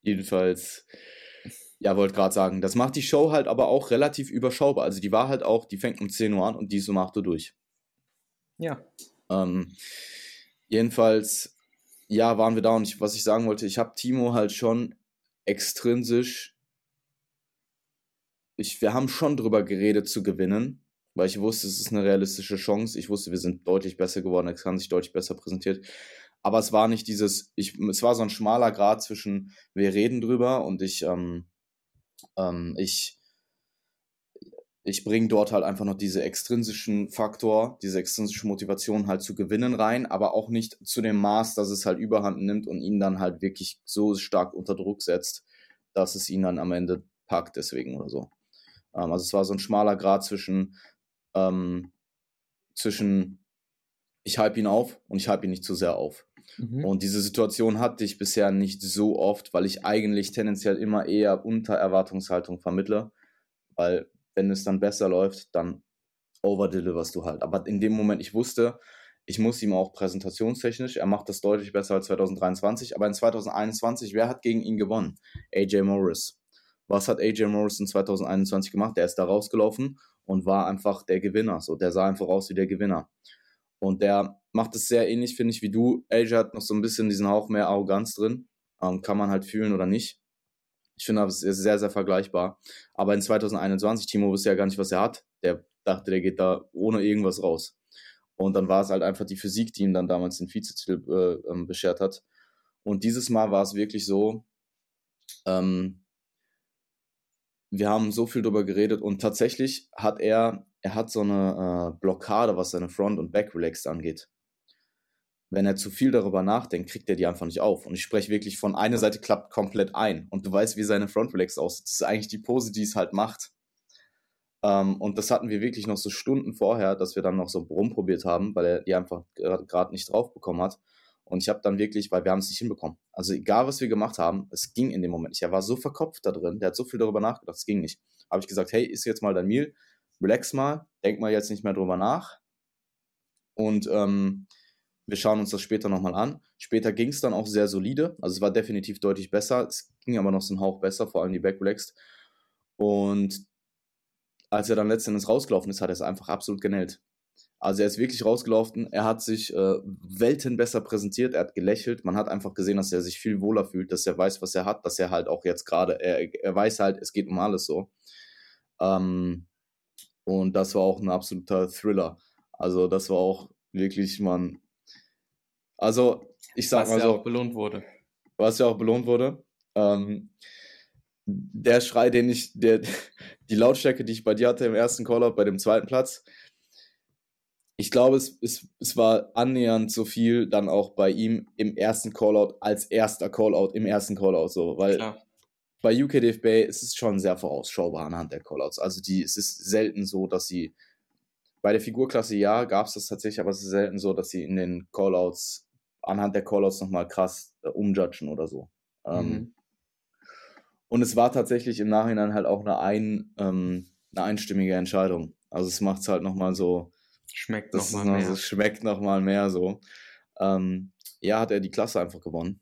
jedenfalls, ja, wollte gerade sagen, das macht die Show halt aber auch relativ überschaubar. Also die war halt auch, die fängt um 10 Uhr an und die ist um 8 Uhr durch. Ja. Ähm, Jedenfalls, ja, waren wir da und ich, was ich sagen wollte, ich habe Timo halt schon extrinsisch, ich, wir haben schon drüber geredet zu gewinnen, weil ich wusste, es ist eine realistische Chance. Ich wusste, wir sind deutlich besser geworden, es kann sich deutlich besser präsentiert. Aber es war nicht dieses, ich, es war so ein schmaler Grad zwischen, wir reden drüber und ich, ähm, ähm, ich, ich bringe dort halt einfach noch diese extrinsischen Faktor, diese extrinsische Motivation halt zu gewinnen rein, aber auch nicht zu dem Maß, dass es halt überhand nimmt und ihn dann halt wirklich so stark unter Druck setzt, dass es ihn dann am Ende packt deswegen oder so. Ähm, also es war so ein schmaler Grad zwischen, ähm, zwischen ich hype ihn auf und ich hype ihn nicht zu sehr auf. Mhm. Und diese Situation hatte ich bisher nicht so oft, weil ich eigentlich tendenziell immer eher unter Erwartungshaltung vermittle. Weil wenn es dann besser läuft, dann overdeliverst du halt. Aber in dem Moment, ich wusste, ich muss ihm auch präsentationstechnisch, er macht das deutlich besser als 2023, aber in 2021, wer hat gegen ihn gewonnen? AJ Morris. Was hat AJ Morris in 2021 gemacht? Der ist da rausgelaufen und war einfach der Gewinner. So, der sah einfach aus wie der Gewinner. Und der macht es sehr ähnlich, finde ich, wie du. AJ hat noch so ein bisschen diesen Hauch mehr Arroganz drin. Ähm, kann man halt fühlen oder nicht. Ich finde, das ist sehr, sehr vergleichbar. Aber in 2021, Timo wusste ja gar nicht, was er hat. Der dachte, der geht da ohne irgendwas raus. Und dann war es halt einfach die Physik, die ihm dann damals den Vizetitel äh, ähm, beschert hat. Und dieses Mal war es wirklich so, ähm, wir haben so viel drüber geredet und tatsächlich hat er, er hat so eine äh, Blockade, was seine Front- und Back-Relax angeht. Wenn er zu viel darüber nachdenkt, kriegt er die einfach nicht auf. Und ich spreche wirklich von einer Seite klappt komplett ein. Und du weißt, wie seine Front Relax aussieht. Das ist eigentlich die Pose, die es halt macht. Ähm, und das hatten wir wirklich noch so Stunden vorher, dass wir dann noch so rumprobiert haben, weil er die einfach gerade nicht drauf bekommen hat. Und ich habe dann wirklich, weil wir haben es nicht hinbekommen. Also egal, was wir gemacht haben, es ging in dem Moment nicht. Er war so verkopft da drin, der hat so viel darüber nachgedacht, es ging nicht. Habe ich gesagt, hey, ist jetzt mal dein Meal, relax mal, denk mal jetzt nicht mehr drüber nach. Und ähm, wir schauen uns das später nochmal an. Später ging es dann auch sehr solide. Also es war definitiv deutlich besser. Es ging aber noch so ein Hauch besser, vor allem die Backrelaxed. Und als er dann letztendlich rausgelaufen ist, hat er es einfach absolut genäht. Also er ist wirklich rausgelaufen, er hat sich äh, Welten besser präsentiert, er hat gelächelt, man hat einfach gesehen, dass er sich viel wohler fühlt, dass er weiß, was er hat, dass er halt auch jetzt gerade, er, er weiß halt, es geht um alles so. Ähm, und das war auch ein absoluter Thriller. Also das war auch wirklich, man, also ich sag was mal so. Was ja auch belohnt wurde. Was ja auch belohnt wurde. Ähm, der Schrei, den ich, der, die Lautstärke, die ich bei dir hatte im ersten Callout, bei dem zweiten Platz, ich glaube, es, es, es war annähernd so viel dann auch bei ihm im ersten Callout als erster Callout im ersten Callout so, weil Klar. bei UKDF Bay ist es schon sehr vorausschaubar anhand der Callouts. Also die, es ist selten so, dass sie bei der Figurklasse ja, gab es das tatsächlich, aber es ist selten so, dass sie in den Callouts anhand der Callouts nochmal krass äh, umjudgen oder so. Ähm, mhm. Und es war tatsächlich im Nachhinein halt auch eine, ein, ähm, eine einstimmige Entscheidung. Also es macht es halt nochmal so. Schmeckt nochmal noch, mehr. Es schmeckt nochmal mehr so. Ähm, ja, hat er die Klasse einfach gewonnen.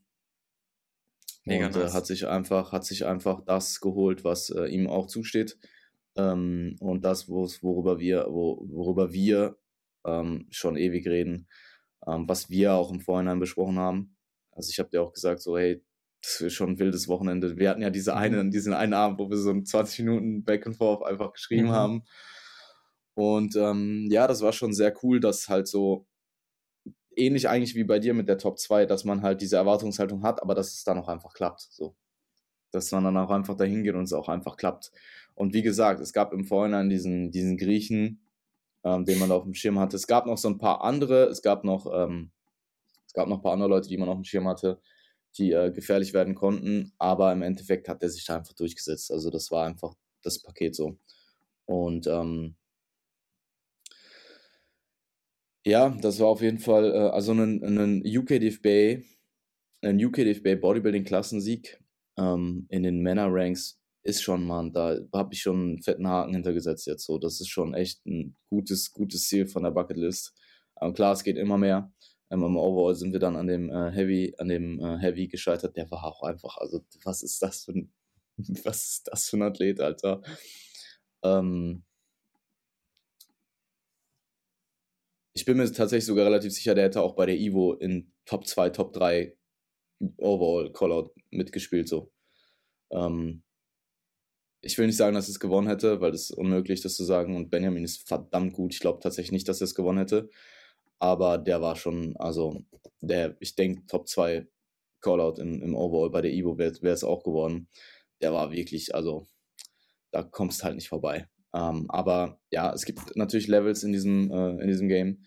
Mega und äh, nice. äh, hat sich einfach, hat sich einfach das geholt, was äh, ihm auch zusteht. Ähm, und das, worüber wir, wo, worüber wir ähm, schon ewig reden, ähm, was wir auch im Vorhinein besprochen haben. Also ich habe dir auch gesagt, so, hey, das ist schon ein wildes Wochenende. Wir hatten ja diese eine, mhm. diesen einen Abend, wo wir so 20 Minuten Back and Forth einfach geschrieben mhm. haben. Und ähm, ja, das war schon sehr cool, dass halt so ähnlich eigentlich wie bei dir mit der Top 2, dass man halt diese Erwartungshaltung hat, aber dass es dann auch einfach klappt. So. Dass man dann auch einfach dahin geht und es auch einfach klappt. Und wie gesagt, es gab im Vorhinein diesen, diesen Griechen, ähm, den man auf dem Schirm hatte. Es gab noch so ein paar andere, es gab noch, ähm, es gab noch ein paar andere Leute, die man auf dem Schirm hatte die äh, gefährlich werden konnten. Aber im Endeffekt hat er sich da einfach durchgesetzt. Also das war einfach das Paket so. Und ähm, ja, das war auf jeden Fall, äh, also ein, ein UKDFB, ein UKDFB Bodybuilding Klassensieg ähm, in den Männer-Ranks ist schon, man, da habe ich schon einen fetten Haken hintergesetzt jetzt so. Das ist schon echt ein gutes, gutes Ziel von der Bucketlist. Aber klar, es geht immer mehr. Ähm, Im Overall sind wir dann an dem äh, Heavy, an dem äh, Heavy gescheitert. Der war auch einfach, also was ist das für ein, was ist das für ein Athlet, Alter? Ähm, ich bin mir tatsächlich sogar relativ sicher, der hätte auch bei der Ivo in Top 2, Top 3 Overall Callout mitgespielt, so. Ähm, ich will nicht sagen, dass es gewonnen hätte, weil es unmöglich, das zu sagen. Und Benjamin ist verdammt gut. Ich glaube tatsächlich nicht, dass er es gewonnen hätte aber der war schon, also der, ich denke, Top 2 Callout im, im Overall bei der Evo wäre es auch geworden. Der war wirklich, also da kommst halt nicht vorbei. Ähm, aber ja, es gibt natürlich Levels in diesem, äh, in diesem Game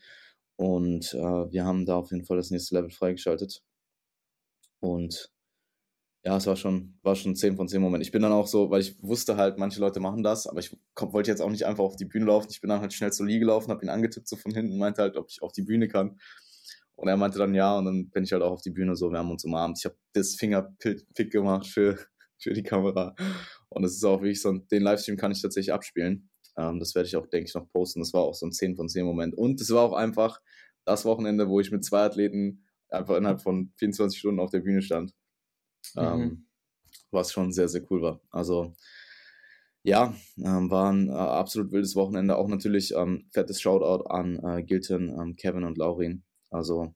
und äh, wir haben da auf jeden Fall das nächste Level freigeschaltet. Und ja, es war schon, war schon 10 von 10 Moment. Ich bin dann auch so, weil ich wusste halt, manche Leute machen das, aber ich wollte jetzt auch nicht einfach auf die Bühne laufen. Ich bin dann halt schnell zur Lee gelaufen, habe ihn angetippt so von hinten, meinte halt, ob ich auf die Bühne kann. Und er meinte dann ja, und dann bin ich halt auch auf die Bühne so, wir haben uns umarmt. Ich habe das Fingerpick gemacht für, für die Kamera. Und es ist auch wirklich so, den Livestream kann ich tatsächlich abspielen. Ähm, das werde ich auch, denke ich, noch posten. Das war auch so ein 10 von 10 Moment. Und es war auch einfach das Wochenende, wo ich mit zwei Athleten einfach innerhalb von 24 Stunden auf der Bühne stand. Mhm. Ähm, was schon sehr, sehr cool war. Also ja, ähm, war ein äh, absolut wildes Wochenende. Auch natürlich ähm, fettes Shoutout an äh, Gilton, ähm, Kevin und Laurin. Also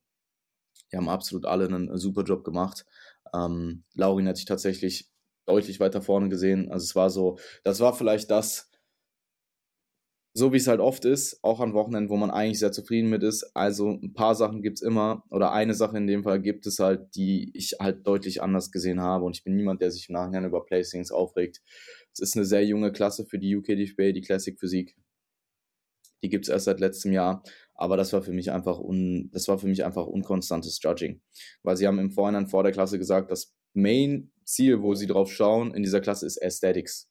die haben absolut alle einen super Job gemacht. Ähm, Laurin hat sich tatsächlich deutlich weiter vorne gesehen. Also es war so, das war vielleicht das, so wie es halt oft ist, auch an Wochenenden, wo man eigentlich sehr zufrieden mit ist. Also ein paar Sachen gibt es immer, oder eine Sache in dem Fall gibt es halt, die ich halt deutlich anders gesehen habe. Und ich bin niemand, der sich im Nachhinein über Placings aufregt. Es ist eine sehr junge Klasse für die UK DFB, die Classic Physik. Die gibt es erst seit letztem Jahr. Aber das war für mich einfach un, das war für mich einfach unkonstantes Judging. Weil sie haben im Vorhinein vor der Klasse gesagt, das Main-Ziel, wo sie drauf schauen in dieser Klasse, ist Aesthetics.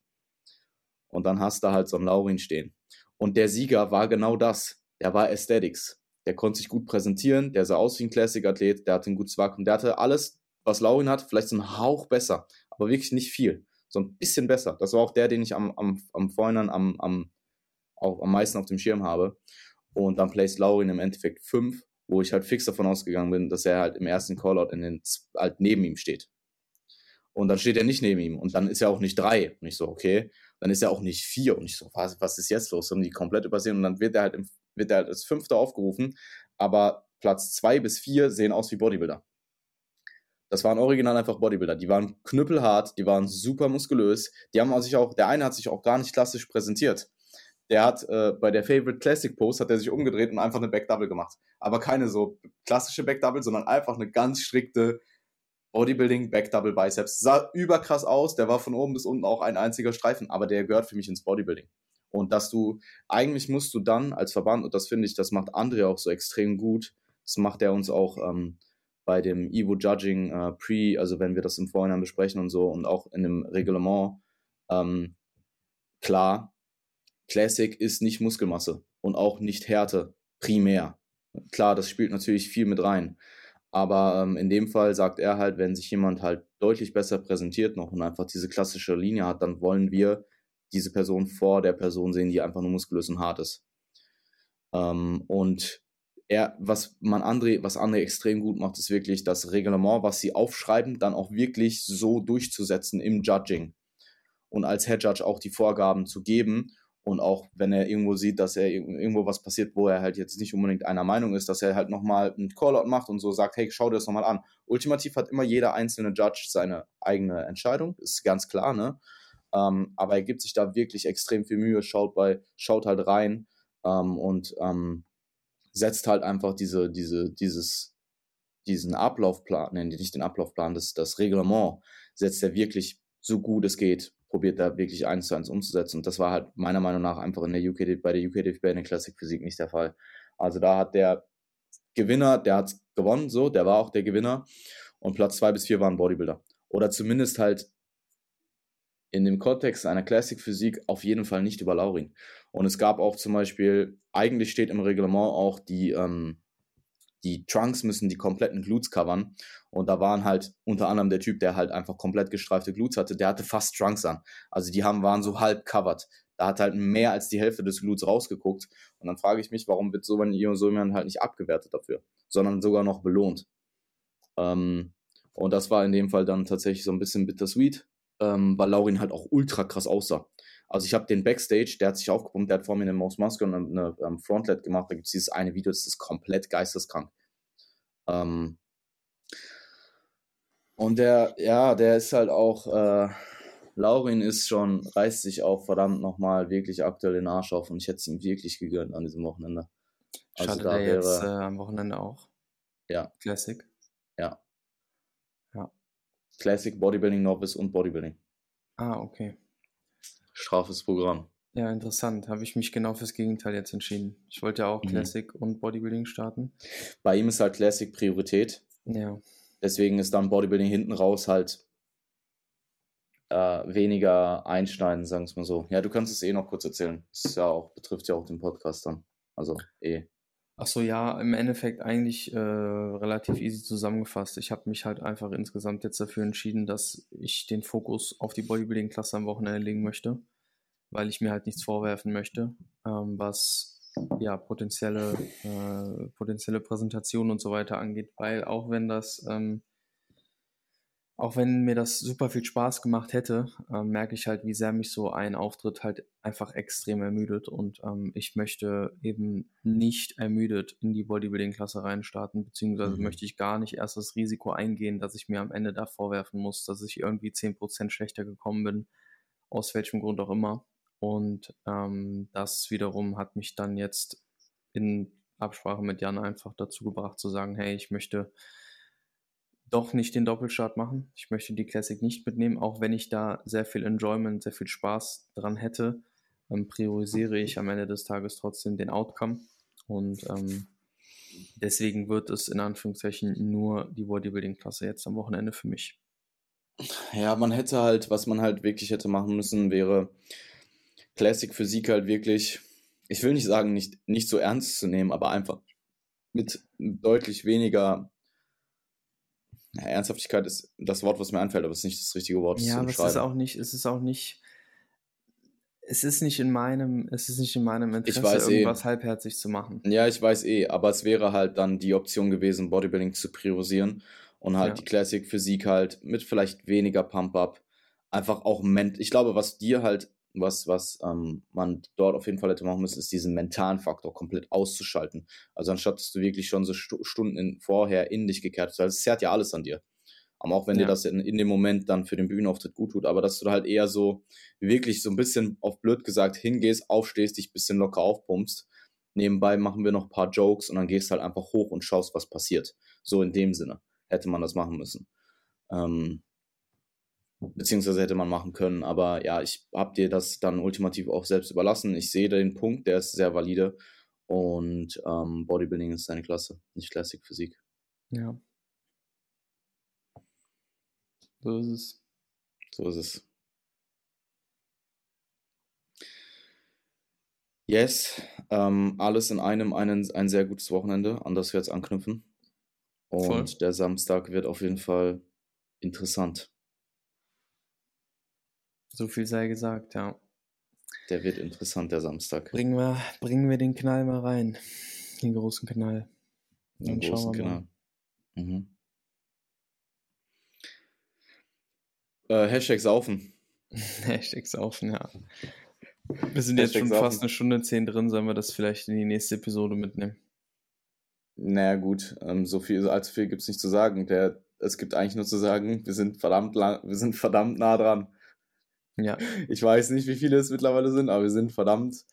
Und dann hast du halt so einen Laurin stehen. Und der Sieger war genau das. Der war Aesthetics. Der konnte sich gut präsentieren, der sah aus wie ein Classic-Athlet, der hatte ein gutes Vakuum, der hatte alles, was Laurin hat, vielleicht so einen Hauch besser, aber wirklich nicht viel. So ein bisschen besser. Das war auch der, den ich am, am, am Vorhinein am, am, auch am meisten auf dem Schirm habe. Und dann placed Laurin im Endeffekt 5, wo ich halt fix davon ausgegangen bin, dass er halt im ersten Callout in den, halt neben ihm steht. Und dann steht er nicht neben ihm. Und dann ist er auch nicht 3. Und ich so, okay dann ist er auch nicht vier. Und ich so, was, was ist jetzt los? Haben die komplett übersehen und dann wird er halt, im, wird er halt als Fünfter aufgerufen, aber Platz zwei bis vier sehen aus wie Bodybuilder. Das waren original einfach Bodybuilder. Die waren knüppelhart, die waren super muskulös. Die haben sich auch, der eine hat sich auch gar nicht klassisch präsentiert. Der hat äh, bei der Favorite Classic Post hat er sich umgedreht und einfach eine Back Double gemacht. Aber keine so klassische Back Double, sondern einfach eine ganz strikte Bodybuilding, Back Double Biceps. Sah überkrass aus, der war von oben bis unten auch ein einziger Streifen, aber der gehört für mich ins Bodybuilding. Und dass du, eigentlich musst du dann als Verband, und das finde ich, das macht André auch so extrem gut, das macht er uns auch ähm, bei dem Evo Judging äh, Pre, also wenn wir das im Vorhinein besprechen und so und auch in dem Reglement, ähm, klar, Classic ist nicht Muskelmasse und auch nicht Härte primär. Klar, das spielt natürlich viel mit rein. Aber ähm, in dem Fall sagt er halt, wenn sich jemand halt deutlich besser präsentiert noch und einfach diese klassische Linie hat, dann wollen wir diese Person vor der Person sehen, die einfach nur muskulös und hart ist. Ähm, und er, was man André, was André extrem gut macht, ist wirklich das Reglement, was sie aufschreiben, dann auch wirklich so durchzusetzen im Judging. Und als Head Judge auch die Vorgaben zu geben und auch wenn er irgendwo sieht, dass er irgendwo was passiert, wo er halt jetzt nicht unbedingt einer Meinung ist, dass er halt nochmal einen Callout macht und so sagt, hey, schau dir das nochmal an. Ultimativ hat immer jeder einzelne Judge seine eigene Entscheidung, ist ganz klar, ne? Ähm, aber er gibt sich da wirklich extrem viel Mühe, schaut bei, schaut halt rein ähm, und ähm, setzt halt einfach diese, diese, dieses, diesen Ablaufplan, nein, nicht den Ablaufplan, das, das Reglement setzt er wirklich so gut es geht probiert da wirklich eins zu eins umzusetzen. Und das war halt meiner Meinung nach einfach in der UK, bei der UKDFB in der Classic Physik nicht der Fall. Also da hat der Gewinner, der hat gewonnen, so, der war auch der Gewinner. Und Platz zwei bis vier waren Bodybuilder. Oder zumindest halt in dem Kontext einer Classic Physik auf jeden Fall nicht über Laurin. Und es gab auch zum Beispiel, eigentlich steht im Reglement auch die, ähm, die Trunks müssen die kompletten Glutes covern. Und da waren halt unter anderem der Typ, der halt einfach komplett gestreifte Glutes hatte, der hatte fast Trunks an. Also die haben, waren so halb covered. Da hat halt mehr als die Hälfte des Glutes rausgeguckt. Und dann frage ich mich, warum wird so, jemand halt nicht abgewertet dafür, sondern sogar noch belohnt. Ähm, und das war in dem Fall dann tatsächlich so ein bisschen bittersweet, ähm, weil Laurin halt auch ultra krass aussah. Also ich habe den Backstage, der hat sich aufgepumpt, der hat vor mir eine Most Muscle und eine, eine Frontlet gemacht. Da gibt es dieses eine Video, das ist komplett geisteskrank. Ähm und der, ja, der ist halt auch, äh, Laurin ist schon, reißt sich auch verdammt nochmal wirklich aktuell den Arsch auf und ich hätte es ihm wirklich gegönnt an diesem Wochenende. Also Schade da wäre, jetzt äh, am Wochenende auch. Ja. Classic. Ja. Ja. Classic, Bodybuilding, Novice und Bodybuilding. Ah, okay straffes Programm. Ja, interessant. Habe ich mich genau fürs Gegenteil jetzt entschieden. Ich wollte ja auch mhm. Classic und Bodybuilding starten. Bei ihm ist halt Classic Priorität. Ja. Deswegen ist dann Bodybuilding hinten raus halt äh, weniger einschneiden, sagen wir es mal so. Ja, du kannst es eh noch kurz erzählen. Das ja auch, betrifft ja auch den Podcast dann. Also eh. Ach so, ja, im Endeffekt eigentlich äh, relativ easy zusammengefasst. Ich habe mich halt einfach insgesamt jetzt dafür entschieden, dass ich den Fokus auf die Bodybuilding-Klasse am Wochenende legen möchte, weil ich mir halt nichts vorwerfen möchte, ähm, was ja potenzielle, äh, potenzielle Präsentationen und so weiter angeht, weil auch wenn das ähm, auch wenn mir das super viel Spaß gemacht hätte, äh, merke ich halt, wie sehr mich so ein Auftritt halt einfach extrem ermüdet und ähm, ich möchte eben nicht ermüdet in die Bodybuilding-Klasse reinstarten, beziehungsweise mhm. möchte ich gar nicht erst das Risiko eingehen, dass ich mir am Ende da vorwerfen muss, dass ich irgendwie 10% schlechter gekommen bin, aus welchem Grund auch immer. Und ähm, das wiederum hat mich dann jetzt in Absprache mit Jan einfach dazu gebracht zu sagen, hey, ich möchte doch nicht den Doppelstart machen. Ich möchte die Classic nicht mitnehmen, auch wenn ich da sehr viel Enjoyment, sehr viel Spaß dran hätte, ähm, priorisiere ich am Ende des Tages trotzdem den Outcome. Und ähm, deswegen wird es in Anführungszeichen nur die Bodybuilding-Klasse jetzt am Wochenende für mich. Ja, man hätte halt, was man halt wirklich hätte machen müssen, wäre Classic Physik halt wirklich, ich will nicht sagen, nicht, nicht so ernst zu nehmen, aber einfach mit deutlich weniger ja, Ernsthaftigkeit ist das Wort, was mir einfällt, aber es ist nicht das richtige Wort. Ja, aber es ist auch nicht, es ist auch nicht, es ist nicht in meinem, es ist nicht in meinem Interesse, weiß eh. irgendwas eh. halbherzig zu machen. Ja, ich weiß eh, aber es wäre halt dann die Option gewesen, Bodybuilding zu priorisieren und halt ja. die Classic Physik halt mit vielleicht weniger Pump-Up. Einfach auch, ich glaube, was dir halt was, was ähm, man dort auf jeden Fall hätte machen müssen, ist diesen mentalen Faktor komplett auszuschalten. Also anstatt dass du wirklich schon so St Stunden in, vorher in dich gekehrt hast, also es zerrt ja alles an dir. Aber auch wenn ja. dir das in, in dem Moment dann für den Bühnenauftritt gut tut, aber dass du halt eher so wirklich so ein bisschen auf blöd gesagt hingehst, aufstehst, dich ein bisschen locker aufpumpst. Nebenbei machen wir noch ein paar Jokes und dann gehst halt einfach hoch und schaust, was passiert. So in dem Sinne hätte man das machen müssen. Ähm, beziehungsweise hätte man machen können. Aber ja, ich habe dir das dann ultimativ auch selbst überlassen. Ich sehe den Punkt, der ist sehr valide. Und ähm, Bodybuilding ist seine Klasse, nicht Classic Physik. Ja. So ist es. So ist es. Yes, ähm, alles in einem einen, ein sehr gutes Wochenende, an das wir jetzt anknüpfen. Und Voll. der Samstag wird auf jeden Fall interessant. So viel sei gesagt, ja. Der wird interessant, der Samstag. Bringen wir, bringen wir den Knall mal rein. Den großen Knall. Den Dann großen Knall. Mhm. Äh, Hashtag saufen. Hashtag saufen, ja. Wir sind jetzt schon fast eine Stunde zehn drin, sollen wir das vielleicht in die nächste Episode mitnehmen? Naja, gut, ähm, so viel, allzu viel gibt es nicht zu sagen. Der, es gibt eigentlich nur zu sagen, wir sind verdammt lang, wir sind verdammt nah dran. Ja. Ich weiß nicht, wie viele es mittlerweile sind, aber wir sind verdammt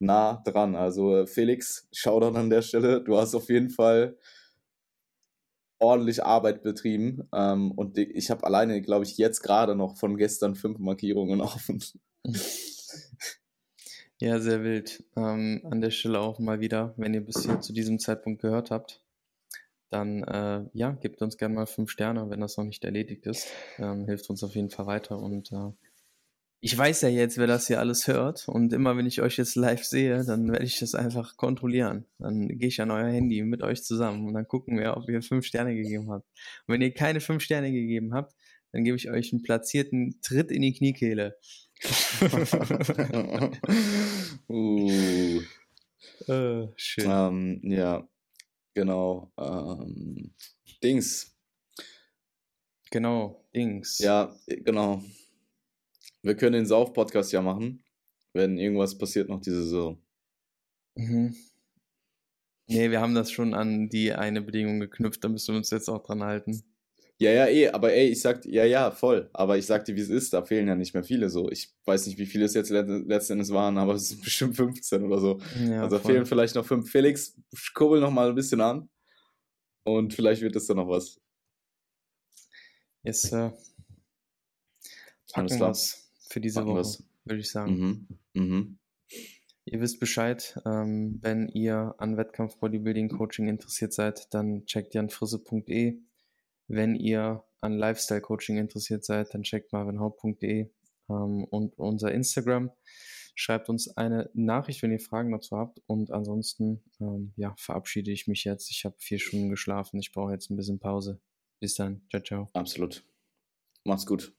nah dran. Also Felix, schau dann an der Stelle. Du hast auf jeden Fall ordentlich Arbeit betrieben. Ähm, und ich habe alleine, glaube ich, jetzt gerade noch von gestern fünf Markierungen offen. Ja, sehr wild. Ähm, an der Stelle auch mal wieder, wenn ihr bis hier zu diesem Zeitpunkt gehört habt, dann äh, ja, gebt uns gerne mal fünf Sterne, wenn das noch nicht erledigt ist. Ähm, hilft uns auf jeden Fall weiter und äh, ich weiß ja jetzt, wer das hier alles hört. Und immer wenn ich euch jetzt live sehe, dann werde ich das einfach kontrollieren. Dann gehe ich an euer Handy mit euch zusammen und dann gucken wir, ob ihr fünf Sterne gegeben habt. Und wenn ihr keine fünf Sterne gegeben habt, dann gebe ich euch einen platzierten Tritt in die Kniekehle. uh. äh, schön. Ähm, ja, genau. Ähm, Dings. Genau, Dings. Ja, genau. Wir können den Sauf-Podcast ja machen, wenn irgendwas passiert noch diese Saison. Mhm. Nee, wir haben das schon an die eine Bedingung geknüpft, da müssen wir uns jetzt auch dran halten. Ja, ja, eh, aber ey, ich sag, ja, ja, voll. Aber ich sag dir, wie es ist, da fehlen ja nicht mehr viele so. Ich weiß nicht, wie viele es jetzt letztendlich waren, aber es sind bestimmt 15 oder so. Ja, also voll. fehlen vielleicht noch fünf. Felix, kurbel noch mal ein bisschen an. Und vielleicht wird es dann noch was. Yes, Sir. Packen was für diese Woche, würde ich sagen. Mhm. Mhm. Ihr wisst Bescheid. Ähm, wenn ihr an Wettkampf Bodybuilding Coaching interessiert seid, dann checkt janfrisse.de. Wenn ihr an Lifestyle-Coaching interessiert seid, dann checkt marvinhaupt.de ähm, und unser Instagram. Schreibt uns eine Nachricht, wenn ihr Fragen dazu habt. Und ansonsten ähm, ja, verabschiede ich mich jetzt. Ich habe vier Stunden geschlafen. Ich brauche jetzt ein bisschen Pause. Bis dann. Ciao, ciao. Absolut. Macht's gut.